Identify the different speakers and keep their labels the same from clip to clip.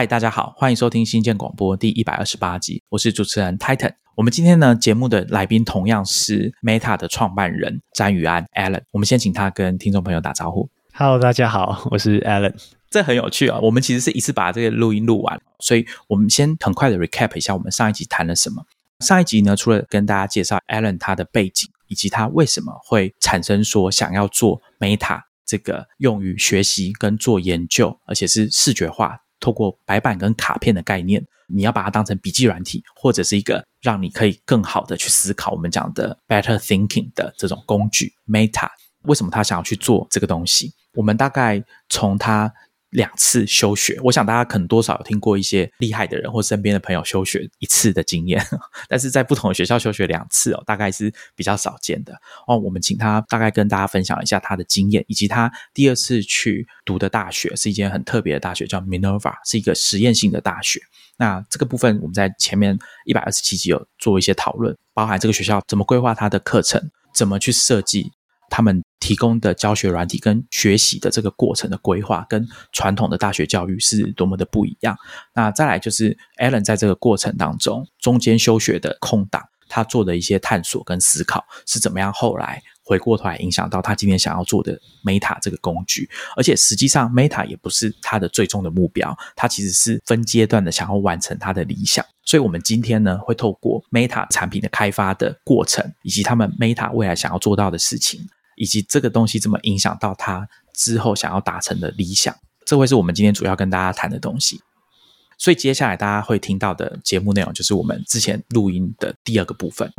Speaker 1: 嗨，大家好，欢迎收听新建广播第一百二十八集，我是主持人 Titan。我们今天呢节目的来宾同样是 Meta 的创办人詹宇安 Alan。我们先请他跟听众朋友打招呼。
Speaker 2: Hello，大家好，我是 Alan。
Speaker 1: 这很有趣啊！我们其实是一次把这个录音录完，所以我们先很快的 recap 一下我们上一集谈了什么。上一集呢，除了跟大家介绍 Alan 他的背景，以及他为什么会产生说想要做 Meta 这个用于学习跟做研究，而且是视觉化。透过白板跟卡片的概念，你要把它当成笔记软体，或者是一个让你可以更好的去思考我们讲的 better thinking 的这种工具。Meta 为什么他想要去做这个东西？我们大概从他。两次休学，我想大家可能多少有听过一些厉害的人或身边的朋友休学一次的经验，但是在不同的学校休学两次哦，大概是比较少见的哦。我们请他大概跟大家分享一下他的经验，以及他第二次去读的大学是一间很特别的大学，叫 Minerva，是一个实验性的大学。那这个部分我们在前面一百二十七集有做一些讨论，包含这个学校怎么规划它的课程，怎么去设计。他们提供的教学软体跟学习的这个过程的规划，跟传统的大学教育是多么的不一样。那再来就是 Alan 在这个过程当中，中间休学的空档，他做的一些探索跟思考是怎么样，后来回过头来影响到他今天想要做的 Meta 这个工具。而且实际上 Meta 也不是他的最终的目标，他其实是分阶段的想要完成他的理想。所以，我们今天呢，会透过 Meta 产品的开发的过程，以及他们 Meta 未来想要做到的事情。以及这个东西怎么影响到他之后想要达成的理想，这会是我们今天主要跟大家谈的东西。所以接下来大家会听到的节目内容，就是我们之前录音的第二个部分。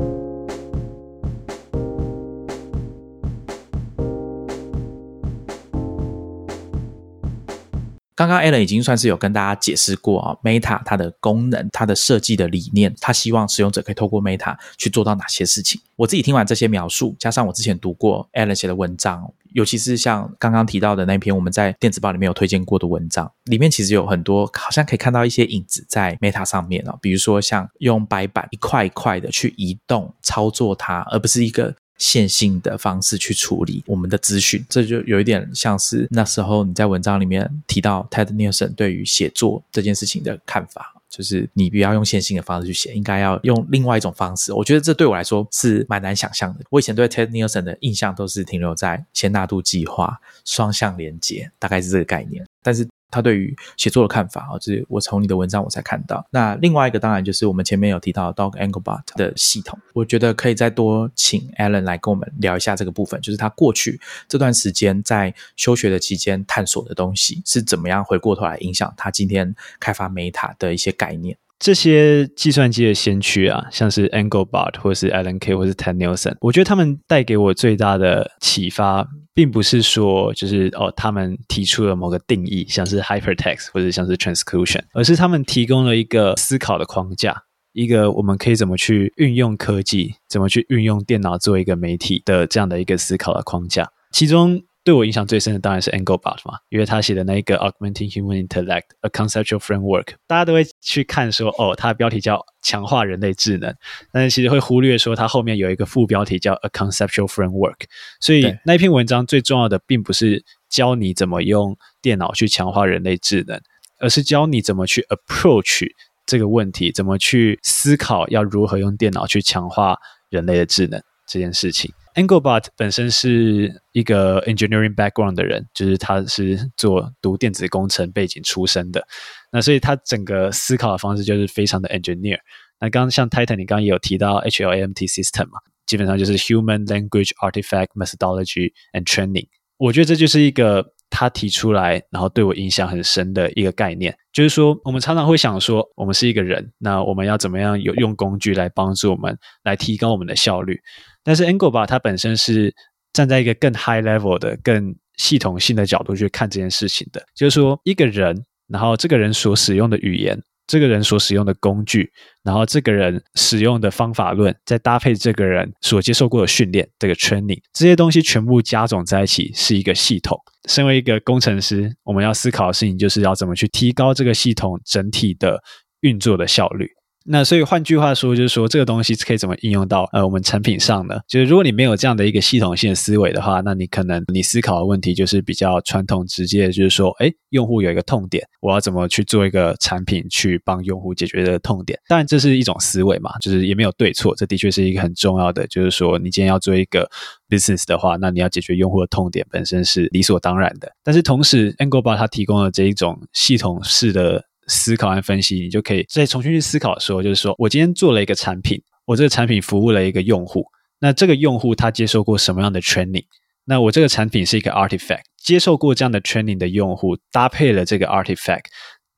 Speaker 1: 刚刚 Alan 已经算是有跟大家解释过啊，Meta 它的功能、它的设计的理念，它希望使用者可以透过 Meta 去做到哪些事情。我自己听完这些描述，加上我之前读过 Alan 写的文章，尤其是像刚刚提到的那篇我们在电子报里面有推荐过的文章，里面其实有很多好像可以看到一些影子在 Meta 上面啊，比如说像用白板一块一块的去移动操作它，而不是一个。线性的方式去处理我们的资讯，这就有一点像是那时候你在文章里面提到 Ted Nielsen 对于写作这件事情的看法，就是你不要用线性的方式去写，应该要用另外一种方式。我觉得这对我来说是蛮难想象的。我以前对 Ted Nielsen 的印象都是停留在先纳度计划、双向连接，大概是这个概念，但是。他对于写作的看法啊，就是我从你的文章我才看到。那另外一个当然就是我们前面有提到 Dog Anglebot 的系统，我觉得可以再多请 Alan 来跟我们聊一下这个部分，就是他过去这段时间在休学的期间探索的东西是怎么样，回过头来影响他今天开发 Meta 的一些概念。
Speaker 2: 这些计算机的先驱啊，像是 Anglebot 或是 Alan K 或是 Ted Nielsen，我觉得他们带给我最大的启发，并不是说就是哦，他们提出了某个定义，像是 Hypertext 或者像是 Transclusion，而是他们提供了一个思考的框架，一个我们可以怎么去运用科技，怎么去运用电脑做一个媒体的这样的一个思考的框架，其中。对我影响最深的当然是 Engelbart 嘛，因为他写的那一个 Augmenting Human Intellect: A Conceptual Framework，大家都会去看说，哦，它的标题叫强化人类智能，但是其实会忽略说它后面有一个副标题叫 A Conceptual Framework，所以那一篇文章最重要的并不是教你怎么用电脑去强化人类智能，而是教你怎么去 approach 这个问题，怎么去思考要如何用电脑去强化人类的智能这件事情。Anglebot 本身是一个 engineering background 的人，就是他是做读电子工程背景出身的，那所以他整个思考的方式就是非常的 engineer。那刚刚像 Titan，你刚刚也有提到 HLMT system 嘛，基本上就是 human language artifact methodology and training。我觉得这就是一个他提出来，然后对我影响很深的一个概念，就是说我们常常会想说，我们是一个人，那我们要怎么样有用工具来帮助我们来提高我们的效率？但是 Anglebot 它本身是站在一个更 high level 的、更系统性的角度去看这件事情的，就是说一个人，然后这个人所使用的语言，这个人所使用的工具，然后这个人使用的方法论，再搭配这个人所接受过的训练，这个 training，这些东西全部加总在一起是一个系统。身为一个工程师，我们要思考的事情就是要怎么去提高这个系统整体的运作的效率。那所以换句话说，就是说这个东西可以怎么应用到呃我们产品上呢？就是如果你没有这样的一个系统性的思维的话，那你可能你思考的问题就是比较传统直接，就是说，哎，用户有一个痛点，我要怎么去做一个产品去帮用户解决这个痛点？当然这是一种思维嘛，就是也没有对错，这的确是一个很重要的，就是说你今天要做一个 business 的话，那你要解决用户的痛点本身是理所当然的。但是同时，Anglebar 它提供了这一种系统式的。思考和分析，你就可以再重新去思考说，就是说我今天做了一个产品，我这个产品服务了一个用户，那这个用户他接受过什么样的 training？那我这个产品是一个 artifact，接受过这样的 training 的用户搭配了这个 artifact。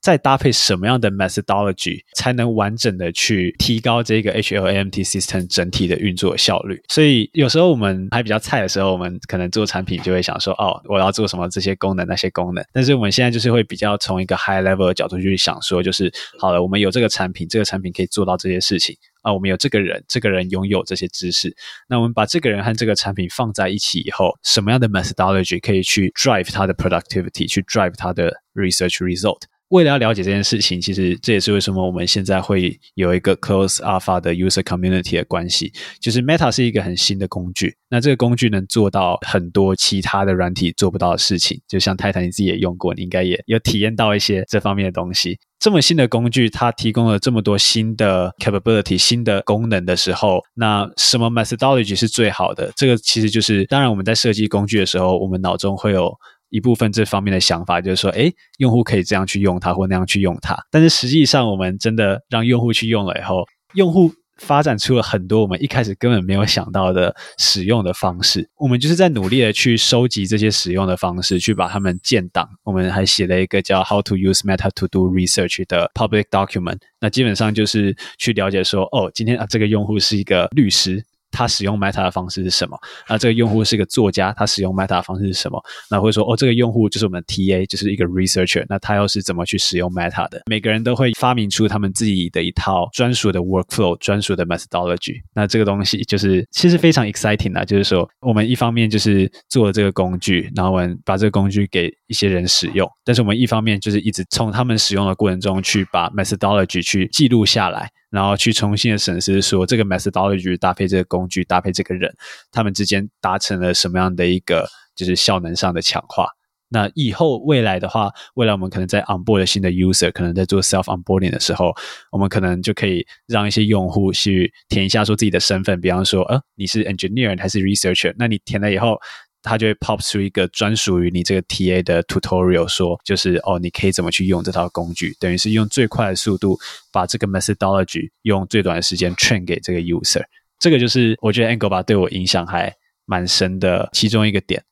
Speaker 2: 再搭配什么样的 methodology 才能完整的去提高这个 HLMT system 整体的运作效率？所以有时候我们还比较菜的时候，我们可能做产品就会想说，哦，我要做什么这些功能那些功能。但是我们现在就是会比较从一个 high level 的角度去想说，就是好了，我们有这个产品，这个产品可以做到这些事情啊。我们有这个人，这个人拥有这些知识。那我们把这个人和这个产品放在一起以后，什么样的 methodology 可以去 drive 它的 productivity，去 drive 它的 research result？为了要了解这件事情，其实这也是为什么我们现在会有一个 close alpha 的 user community 的关系。就是 Meta 是一个很新的工具，那这个工具能做到很多其他的软体做不到的事情。就像泰坦，你自己也用过，你应该也有体验到一些这方面的东西。这么新的工具，它提供了这么多新的 capability、新的功能的时候，那什么 methodology 是最好的？这个其实就是，当然我们在设计工具的时候，我们脑中会有。一部分这方面的想法就是说，哎，用户可以这样去用它，或那样去用它。但是实际上，我们真的让用户去用了以后，用户发展出了很多我们一开始根本没有想到的使用的方式。我们就是在努力的去收集这些使用的方式，去把它们建档。我们还写了一个叫 “How to Use Meta to Do Research” 的 public document。那基本上就是去了解说，哦，今天啊，这个用户是一个律师。他使用 Meta 的方式是什么？那这个用户是一个作家，他使用 Meta 的方式是什么？那会说哦，这个用户就是我们 TA，就是一个 researcher。那他又是怎么去使用 Meta 的？每个人都会发明出他们自己的一套专属的 workflow、专属的 methodology。那这个东西就是其实非常 exciting 啊，就是说我们一方面就是做了这个工具，然后我们把这个工具给一些人使用，但是我们一方面就是一直从他们使用的过程中去把 methodology 去记录下来。然后去重新的审视，说这个 methodology 搭配这个工具，搭配这个人，他们之间达成了什么样的一个就是效能上的强化。那以后未来的话，未来我们可能在 onboard 新的 user，可能在做 self onboarding 的时候，我们可能就可以让一些用户去填一下说自己的身份，比方说，呃，你是 engineer 还是 researcher？那你填了以后。它就会 pop 出一个专属于你这个 TA 的 tutorial，说就是哦，你可以怎么去用这套工具，等于是用最快的速度把这个 methodology 用最短的时间 train 给这个 user。这个就是我觉得 Anglebar 对我影响还蛮深的其中一个点。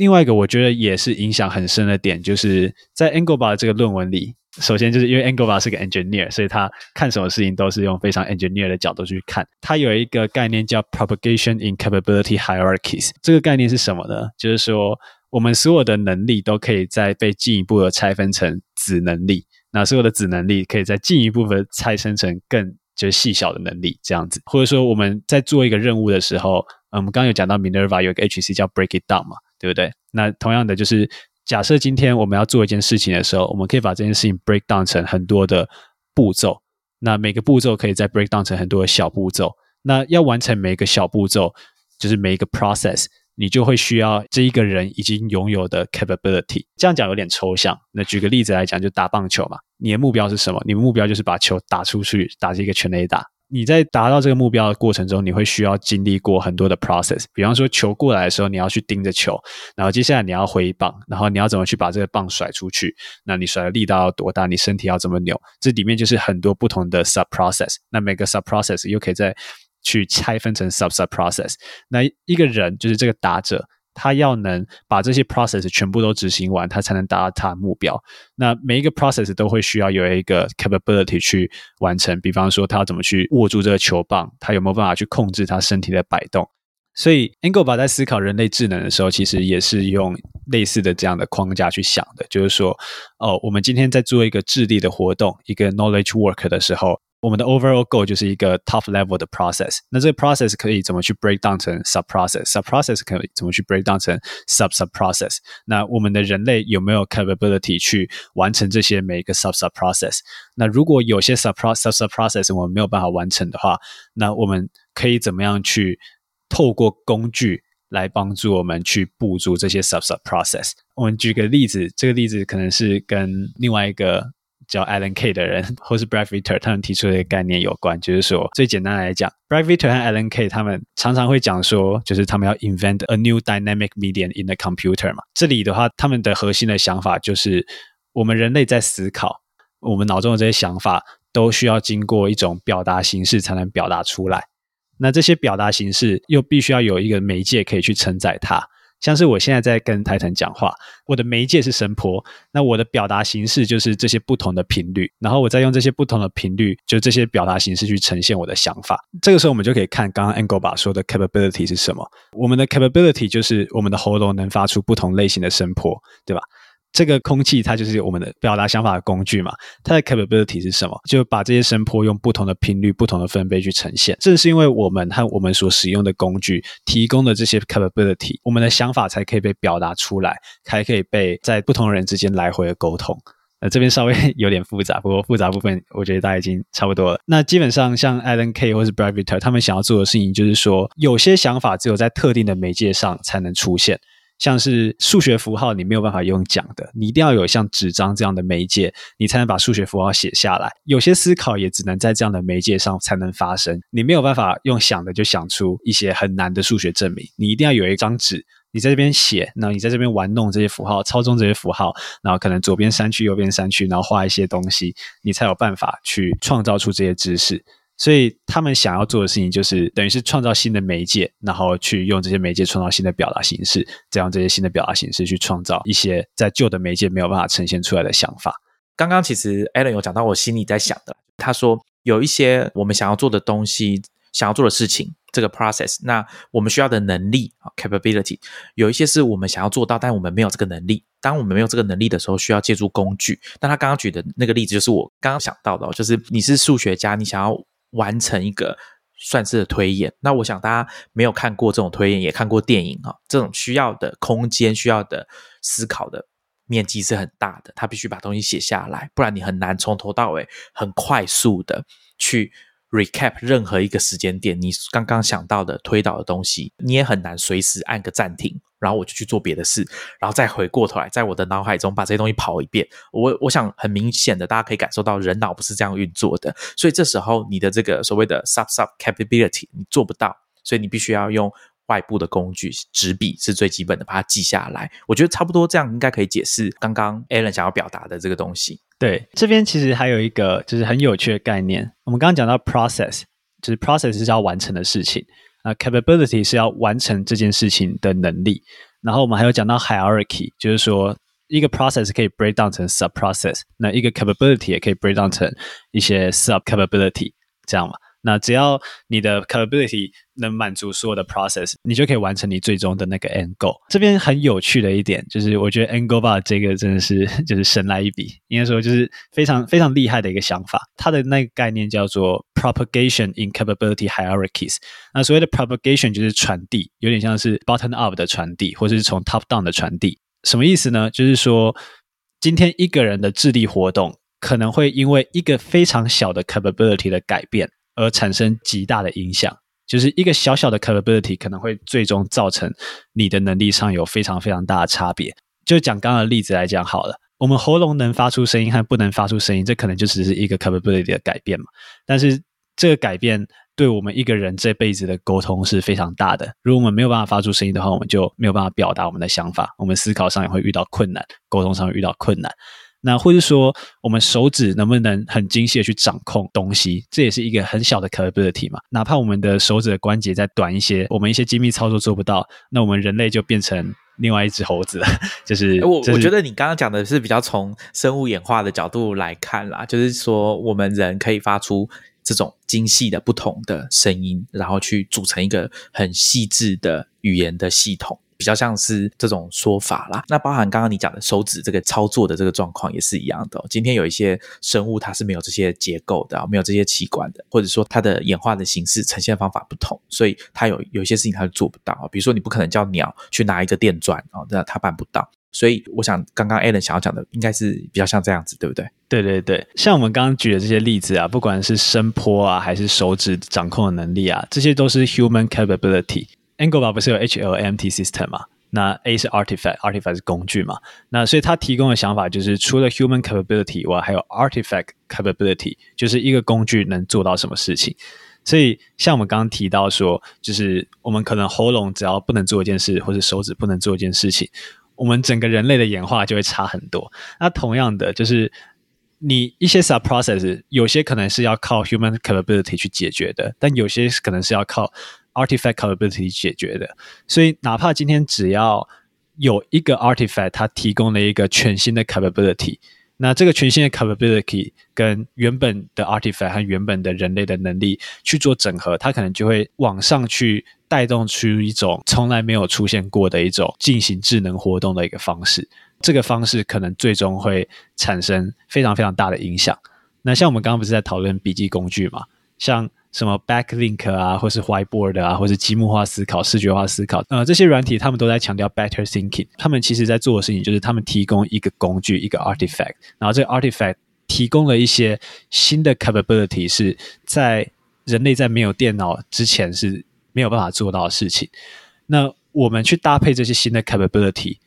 Speaker 2: 另外一个我觉得也是影响很深的点，就是在 Anglebar 这个论文里。首先，就是因为 Anglebar 是个 engineer，所以他看什么事情都是用非常 engineer 的角度去看。他有一个概念叫 propagation in capability hierarchies。这个概念是什么呢？就是说，我们所有的能力都可以再被进一步的拆分成子能力，那所有的子能力可以再进一步的拆分成更就是细小的能力，这样子。或者说，我们在做一个任务的时候，嗯，我们刚刚有讲到 Minerva 有一个 HC 叫 break it down 嘛，对不对？那同样的就是。假设今天我们要做一件事情的时候，我们可以把这件事情 break down 成很多的步骤。那每个步骤可以再 break down 成很多的小步骤。那要完成每一个小步骤，就是每一个 process，你就会需要这一个人已经拥有的 capability。这样讲有点抽象。那举个例子来讲，就打棒球嘛。你的目标是什么？你的目标就是把球打出去，打这个全垒打。你在达到这个目标的过程中，你会需要经历过很多的 process。比方说，球过来的时候，你要去盯着球，然后接下来你要挥棒，然后你要怎么去把这个棒甩出去？那你甩的力道要多大？你身体要怎么扭？这里面就是很多不同的 sub process。那每个 sub process 又可以再去拆分成 sub sub process。那一个人就是这个打者。他要能把这些 process 全部都执行完，他才能达到他的目标。那每一个 process 都会需要有一个 capability 去完成。比方说，他要怎么去握住这个球棒，他有没有办法去控制他身体的摆动？所以 Engelba 在思考人类智能的时候，其实也是用类似的这样的框架去想的。就是说，哦，我们今天在做一个智力的活动，一个 knowledge work 的时候，我们的 overall goal 就是一个 top level 的 process。那这个 process 可以怎么去 break down 成 sub process？sub process 可以怎么去 break down 成 sub sub process？那我们的人类有没有 capability 去完成这些每一个 sub sub process？那如果有些 sub sub sub process 我们没有办法完成的话，那我们可以怎么样去透过工具来帮助我们去补足这些 sub sub process？我们举个例子，这个例子可能是跟另外一个。叫 Alan K 的人，或是 Brad Vitter，他们提出的一个概念有关，就是说，最简单来讲，Brad Vitter 和 Alan K 他们常常会讲说，就是他们要 invent a new dynamic medium in the computer 嘛。这里的话，他们的核心的想法就是，我们人类在思考，我们脑中的这些想法都需要经过一种表达形式才能表达出来。那这些表达形式又必须要有一个媒介可以去承载它。像是我现在在跟台腾讲话，我的媒介是声波，那我的表达形式就是这些不同的频率，然后我再用这些不同的频率，就这些表达形式去呈现我的想法。这个时候我们就可以看刚刚 Angle 说的 capability 是什么。我们的 capability 就是我们的喉咙能发出不同类型的声波，对吧？这个空气它就是我们的表达想法的工具嘛，它的 capability 是什么？就把这些声波用不同的频率、不同的分贝去呈现。正是因为我们和我们所使用的工具提供的这些 capability，我们的想法才可以被表达出来，才可以被在不同人之间来回的沟通。呃，这边稍微有点复杂，不过复杂部分我觉得大家已经差不多了。那基本上像 Alan K 或是 Brad Viter，他们想要做的事情，就是说有些想法只有在特定的媒介上才能出现。像是数学符号，你没有办法用讲的，你一定要有像纸张这样的媒介，你才能把数学符号写下来。有些思考也只能在这样的媒介上才能发生，你没有办法用想的就想出一些很难的数学证明。你一定要有一张纸，你在这边写，那你在这边玩弄这些符号，操纵这些符号，然后可能左边删去，右边删去，然后画一些东西，你才有办法去创造出这些知识。所以他们想要做的事情，就是等于是创造新的媒介，然后去用这些媒介创造新的表达形式，再用这些新的表达形式去创造一些在旧的媒介没有办法呈现出来的想法。
Speaker 1: 刚刚其实 Alan 有讲到我心里在想的，他说有一些我们想要做的东西，想要做的事情，这个 process，那我们需要的能力啊，capability，有一些是我们想要做到，但我们没有这个能力。当我们没有这个能力的时候，需要借助工具。但他刚刚举的那个例子，就是我刚刚想到的，就是你是数学家，你想要。完成一个算式的推演，那我想大家没有看过这种推演，也看过电影啊，这种需要的空间、需要的思考的面积是很大的，他必须把东西写下来，不然你很难从头到尾很快速的去。recap 任何一个时间点，你刚刚想到的推导的东西，你也很难随时按个暂停，然后我就去做别的事，然后再回过头来，在我的脑海中把这些东西跑一遍。我我想很明显的，大家可以感受到人脑不是这样运作的，所以这时候你的这个所谓的 sub sub capability 你做不到，所以你必须要用外部的工具，纸笔是最基本的，把它记下来。我觉得差不多这样应该可以解释刚刚 Alan 想要表达的这个东西。
Speaker 2: 对，这边其实还有一个就是很有趣的概念。我们刚刚讲到 process，就是 process 是要完成的事情，那 capability 是要完成这件事情的能力。然后我们还有讲到 hierarchy，就是说一个 process 可以 break down 成 sub process，那一个 capability 也可以 break down 成一些 sub capability，这样嘛。那只要你的 capability 能满足所有的 process，你就可以完成你最终的那个 end goal。这边很有趣的一点就是，我觉得 end goal 吧这个真的是就是神来一笔，应该说就是非常非常厉害的一个想法。它的那个概念叫做 propagation in capability hierarchies。那所谓的 propagation 就是传递，有点像是 bottom up 的传递，或者是从 top down 的传递。什么意思呢？就是说，今天一个人的智力活动可能会因为一个非常小的 capability 的改变。而产生极大的影响，就是一个小小的 capability 可能会最终造成你的能力上有非常非常大的差别。就讲刚刚的例子来讲好了，我们喉咙能发出声音和不能发出声音，这可能就只是一个 capability 的改变嘛。但是这个改变对我们一个人这辈子的沟通是非常大的。如果我们没有办法发出声音的话，我们就没有办法表达我们的想法，我们思考上也会遇到困难，沟通上遇到困难。那或者说，我们手指能不能很精细的去掌控东西，这也是一个很小的 capability 嘛。哪怕我们的手指的关节再短一些，我们一些精密操作做不到，那我们人类就变成另外一只猴子了。就是
Speaker 1: 我，我觉得你刚刚讲的是比较从生物演化的角度来看啦，就是说我们人可以发出这种精细的不同的声音，然后去组成一个很细致的语言的系统。比较像是这种说法啦。那包含刚刚你讲的手指这个操作的这个状况也是一样的。今天有一些生物它是没有这些结构的，没有这些器官的，或者说它的演化的形式呈现方法不同，所以它有有一些事情它做不到。比如说你不可能叫鸟去拿一个电钻啊，那它办不到。所以我想刚刚 Alan 想要讲的应该是比较像这样子，对不对？
Speaker 2: 对对对，像我们刚刚举的这些例子啊，不管是声波啊，还是手指掌控的能力啊，这些都是 human capability。Anglebar 不是有 HLMT system 嘛？那 A 是 artifact，artifact 是工具嘛？那所以他提供的想法就是，除了 human capability 以外，还有 artifact capability，就是一个工具能做到什么事情。所以像我们刚刚提到说，就是我们可能喉咙只要不能做一件事，或者手指不能做一件事情，我们整个人类的演化就会差很多。那同样的，就是你一些 sub process，有些可能是要靠 human capability 去解决的，但有些可能是要靠 artifact capability 解决的，所以哪怕今天只要有一个 artifact，它提供了一个全新的 capability，那这个全新的 capability 跟原本的 artifact 和原本的人类的能力去做整合，它可能就会往上去带动出一种从来没有出现过的一种进行智能活动的一个方式。这个方式可能最终会产生非常非常大的影响。那像我们刚刚不是在讨论笔记工具嘛？像什么 Backlink 啊，或是 Whiteboard 啊，或是积木化思考、视觉化思考，呃，这些软体他们都在强调 Better Thinking。他们其实在做的事情就是，他们提供一个工具，一个 Artifact，然后这个 Artifact 提供了一些新的 Capability，是在人类在没有电脑之前是没有办法做到的事情。那我们去搭配这些新的 Capability，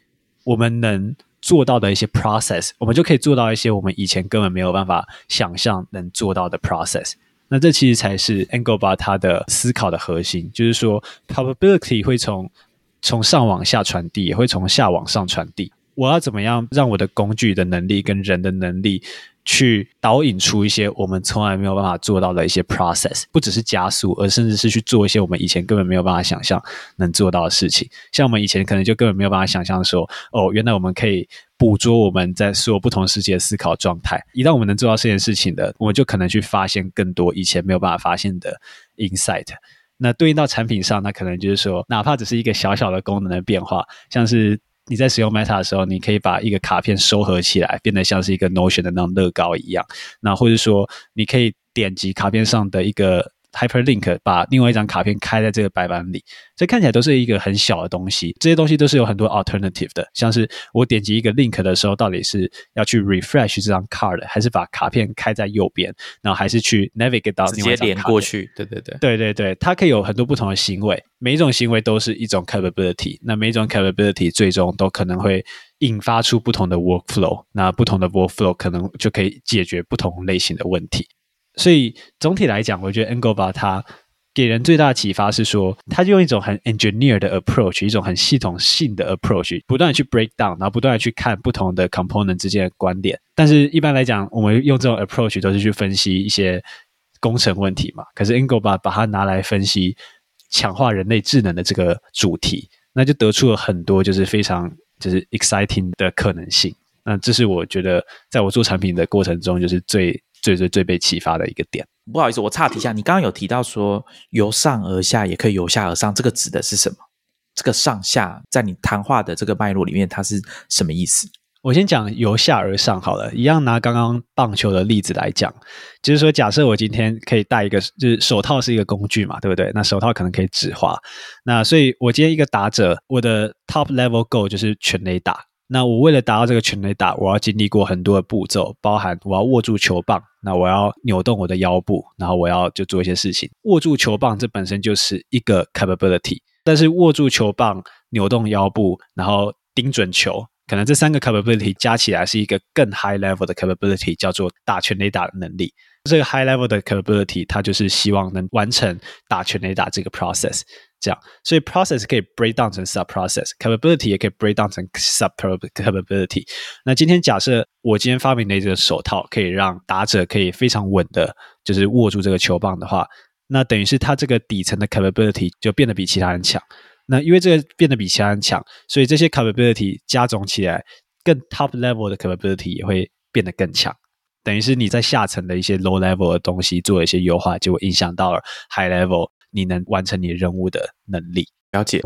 Speaker 2: 我们能做到的一些 Process，我们就可以做到一些我们以前根本没有办法想象能做到的 Process。那这其实才是 Engelbart 他的思考的核心，就是说 probability 会从从上往下传递，也会从下往上传递。我要怎么样让我的工具的能力跟人的能力？去导引出一些我们从来没有办法做到的一些 process，不只是加速，而甚至是去做一些我们以前根本没有办法想象能做到的事情。像我们以前可能就根本没有办法想象说，哦，原来我们可以捕捉我们在所有不同世界的思考状态。一旦我们能做到这件事情的，我们就可能去发现更多以前没有办法发现的 insight。那对应到产品上，那可能就是说，哪怕只是一个小小的功能的变化，像是。你在使用 Meta 的时候，你可以把一个卡片收合起来，变得像是一个 Notion 的那种乐高一样。那或者说，你可以点击卡片上的一个。Hyperlink 把另外一张卡片开在这个白板里，这看起来都是一个很小的东西。这些东西都是有很多 alternative 的，像是我点击一个 link 的时候，到底是要去 refresh 这张 card，还是把卡片开在右边，然后还是去 navigate 到另外一张
Speaker 1: 卡片过去？对对对，
Speaker 2: 对对对，它可以有很多不同的行为，每一种行为都是一种 capability。那每一种 capability 最终都可能会引发出不同的 workflow，那不同的 workflow 可能就可以解决不同类型的问题。所以总体来讲，我觉得 Engelbart 他给人最大的启发是说，他就用一种很 engineer 的 approach，一种很系统性的 approach，不断的去 break down，然后不断的去看不同的 component 之间的观点。但是一般来讲，我们用这种 approach 都是去分析一些工程问题嘛。可是 Engelbart 把它拿来分析强化人类智能的这个主题，那就得出了很多就是非常就是 exciting 的可能性。那这是我觉得在我做产品的过程中，就是最。最最最被启发的一个点，
Speaker 1: 不好意思，我岔题一下，你刚刚有提到说由上而下也可以由下而上，这个指的是什么？这个上下在你谈话的这个脉络里面，它是什么意思？
Speaker 2: 我先讲由下而上好了，一样拿刚刚棒球的例子来讲，就是说，假设我今天可以戴一个，就是手套是一个工具嘛，对不对？那手套可能可以指滑，那所以我今天一个打者，我的 top level goal 就是全垒打。那我为了达到这个全垒打，我要经历过很多的步骤，包含我要握住球棒，那我要扭动我的腰部，然后我要就做一些事情。握住球棒这本身就是一个 capability，但是握住球棒、扭动腰部，然后盯准球，可能这三个 capability 加起来是一个更 high level 的 capability，叫做打全垒打的能力。这个 high level 的 capability，它就是希望能完成打全垒打这个 process。这样，所以 process 可以 break down 成 sub process，capability 也可以 break down 成 sub capability。那今天假设我今天发明的一个手套可以让打者可以非常稳的，就是握住这个球棒的话，那等于是他这个底层的 capability 就变得比其他人强。那因为这个变得比其他人强，所以这些 capability 加总起来，更 top level 的 capability 也会变得更强。等于是你在下层的一些 low level 的东西做了一些优化，就会影响到了 high level。你能完成你任务的能力，
Speaker 1: 了解。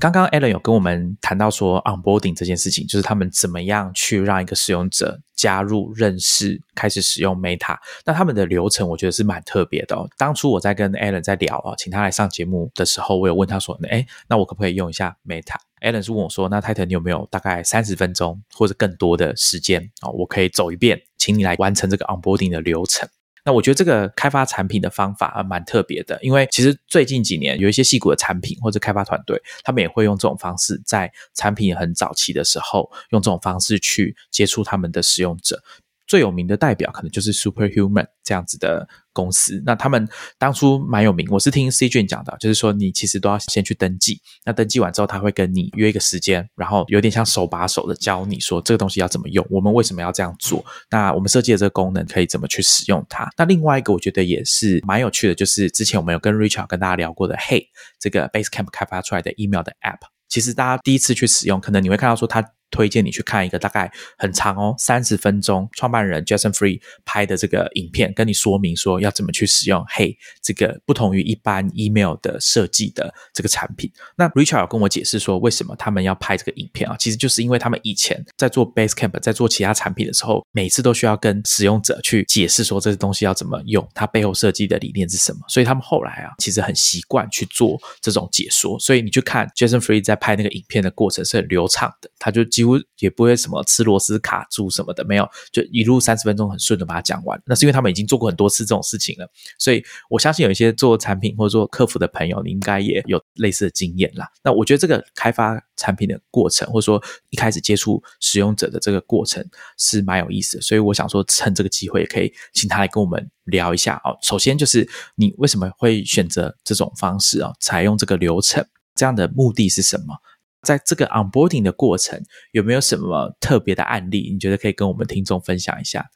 Speaker 1: 刚刚 Alan 有跟我们谈到说 onboarding 这件事情，就是他们怎么样去让一个使用者加入、认识、开始使用 Meta。那他们的流程，我觉得是蛮特别的哦。当初我在跟 Alan 在聊啊，请他来上节目的时候，我有问他说：“哎，那我可不可以用一下 Meta？”Alan 是问我说：“那 Titan 你有没有大概三十分钟或者更多的时间啊？我可以走一遍，请你来完成这个 onboarding 的流程。”那我觉得这个开发产品的方法啊，蛮特别的，因为其实最近几年有一些细股的产品或者开发团队，他们也会用这种方式，在产品很早期的时候，用这种方式去接触他们的使用者。最有名的代表可能就是 Superhuman 这样子的公司。那他们当初蛮有名，我是听 C 卷讲的，就是说你其实都要先去登记。那登记完之后，他会跟你约一个时间，然后有点像手把手的教你说这个东西要怎么用，我们为什么要这样做？那我们设计的这个功能可以怎么去使用它？那另外一个我觉得也是蛮有趣的，就是之前我们有跟 Richard 跟大家聊过的，Hey 这个 Basecamp 开发出来的 email 的 App，其实大家第一次去使用，可能你会看到说它。推荐你去看一个大概很长哦，三十分钟，创办人 Jason Free 拍的这个影片，跟你说明说要怎么去使用。嘿，这个不同于一般 email 的设计的这个产品。那 Richard 跟我解释说，为什么他们要拍这个影片啊？其实就是因为他们以前在做 Basecamp，在做其他产品的时候，每次都需要跟使用者去解释说这些东西要怎么用，它背后设计的理念是什么。所以他们后来啊，其实很习惯去做这种解说。所以你去看 Jason Free 在拍那个影片的过程是很流畅的，他就。几乎也不会什么吃螺丝卡住什么的，没有，就一路三十分钟很顺的把它讲完。那是因为他们已经做过很多次这种事情了，所以我相信有一些做产品或者做客服的朋友，你应该也有类似的经验啦。那我觉得这个开发产品的过程，或者说一开始接触使用者的这个过程是蛮有意思的，所以我想说趁这个机会，也可以请他来跟我们聊一下哦。首先就是你为什么会选择这种方式啊？采用这个流程，这样的目的是什么？在这个 onboarding 的过程，有没有什么特别的案例？你觉得可以跟我们听众分享一下？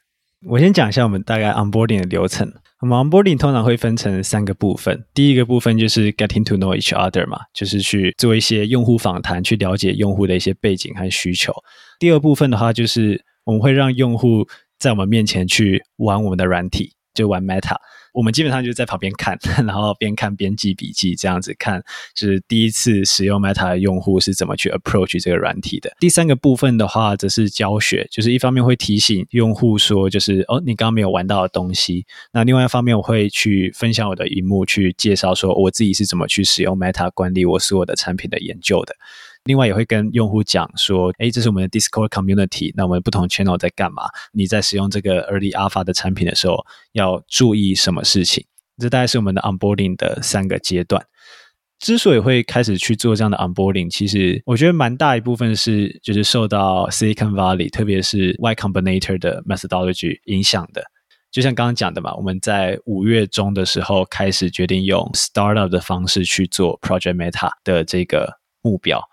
Speaker 2: 我先讲一下我们大概 onboarding 的流程。我们 onboarding 通常会分成三个部分。第一个部分就是 getting to know each other 嘛，就是去做一些用户访谈，去了解用户的一些背景和需求。第二部分的话，就是我们会让用户在我们面前去玩我们的软体，就玩 Meta。我们基本上就在旁边看，然后边看边记笔记，这样子看，就是第一次使用 Meta 的用户是怎么去 approach 这个软体的。第三个部分的话，则是教学，就是一方面会提醒用户说，就是哦，你刚刚没有玩到的东西。那另外一方面，我会去分享我的荧幕，去介绍说我自己是怎么去使用 Meta 管理我所有的产品的研究的。另外也会跟用户讲说，哎，这是我们的 Discord Community，那我们不同 channel 在干嘛？你在使用这个 Early Alpha 的产品的时候，要注意什么事情？这大概是我们的 Onboarding 的三个阶段。之所以会开始去做这样的 Onboarding，其实我觉得蛮大一部分是就是受到 Silicon Valley，特别是 Y Combinator 的 methodology 影响的。就像刚刚讲的嘛，我们在五月中的时候开始决定用 Startup 的方式去做 Project Meta 的这个目标。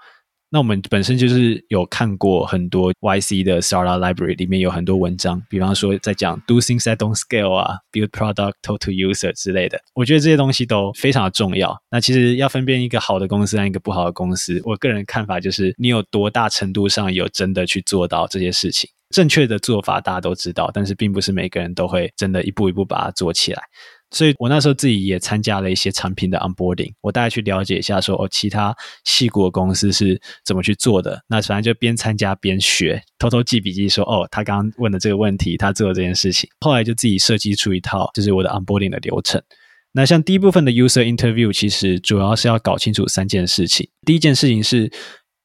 Speaker 2: 那我们本身就是有看过很多 YC 的 Startup Library，里面有很多文章，比方说在讲 Do things that don't scale 啊，Build product to user 之类的。我觉得这些东西都非常的重要。那其实要分辨一个好的公司和一个不好的公司，我个人看法就是你有多大程度上有真的去做到这些事情。正确的做法大家都知道，但是并不是每个人都会真的一步一步把它做起来。所以我那时候自己也参加了一些产品的 onboarding，我大概去了解一下，说哦，其他细国公司是怎么去做的。那反正就边参加边学，偷偷记笔记，说哦，他刚刚问的这个问题，他做了这件事情。后来就自己设计出一套，就是我的 onboarding 的流程。那像第一部分的 user interview，其实主要是要搞清楚三件事情。第一件事情是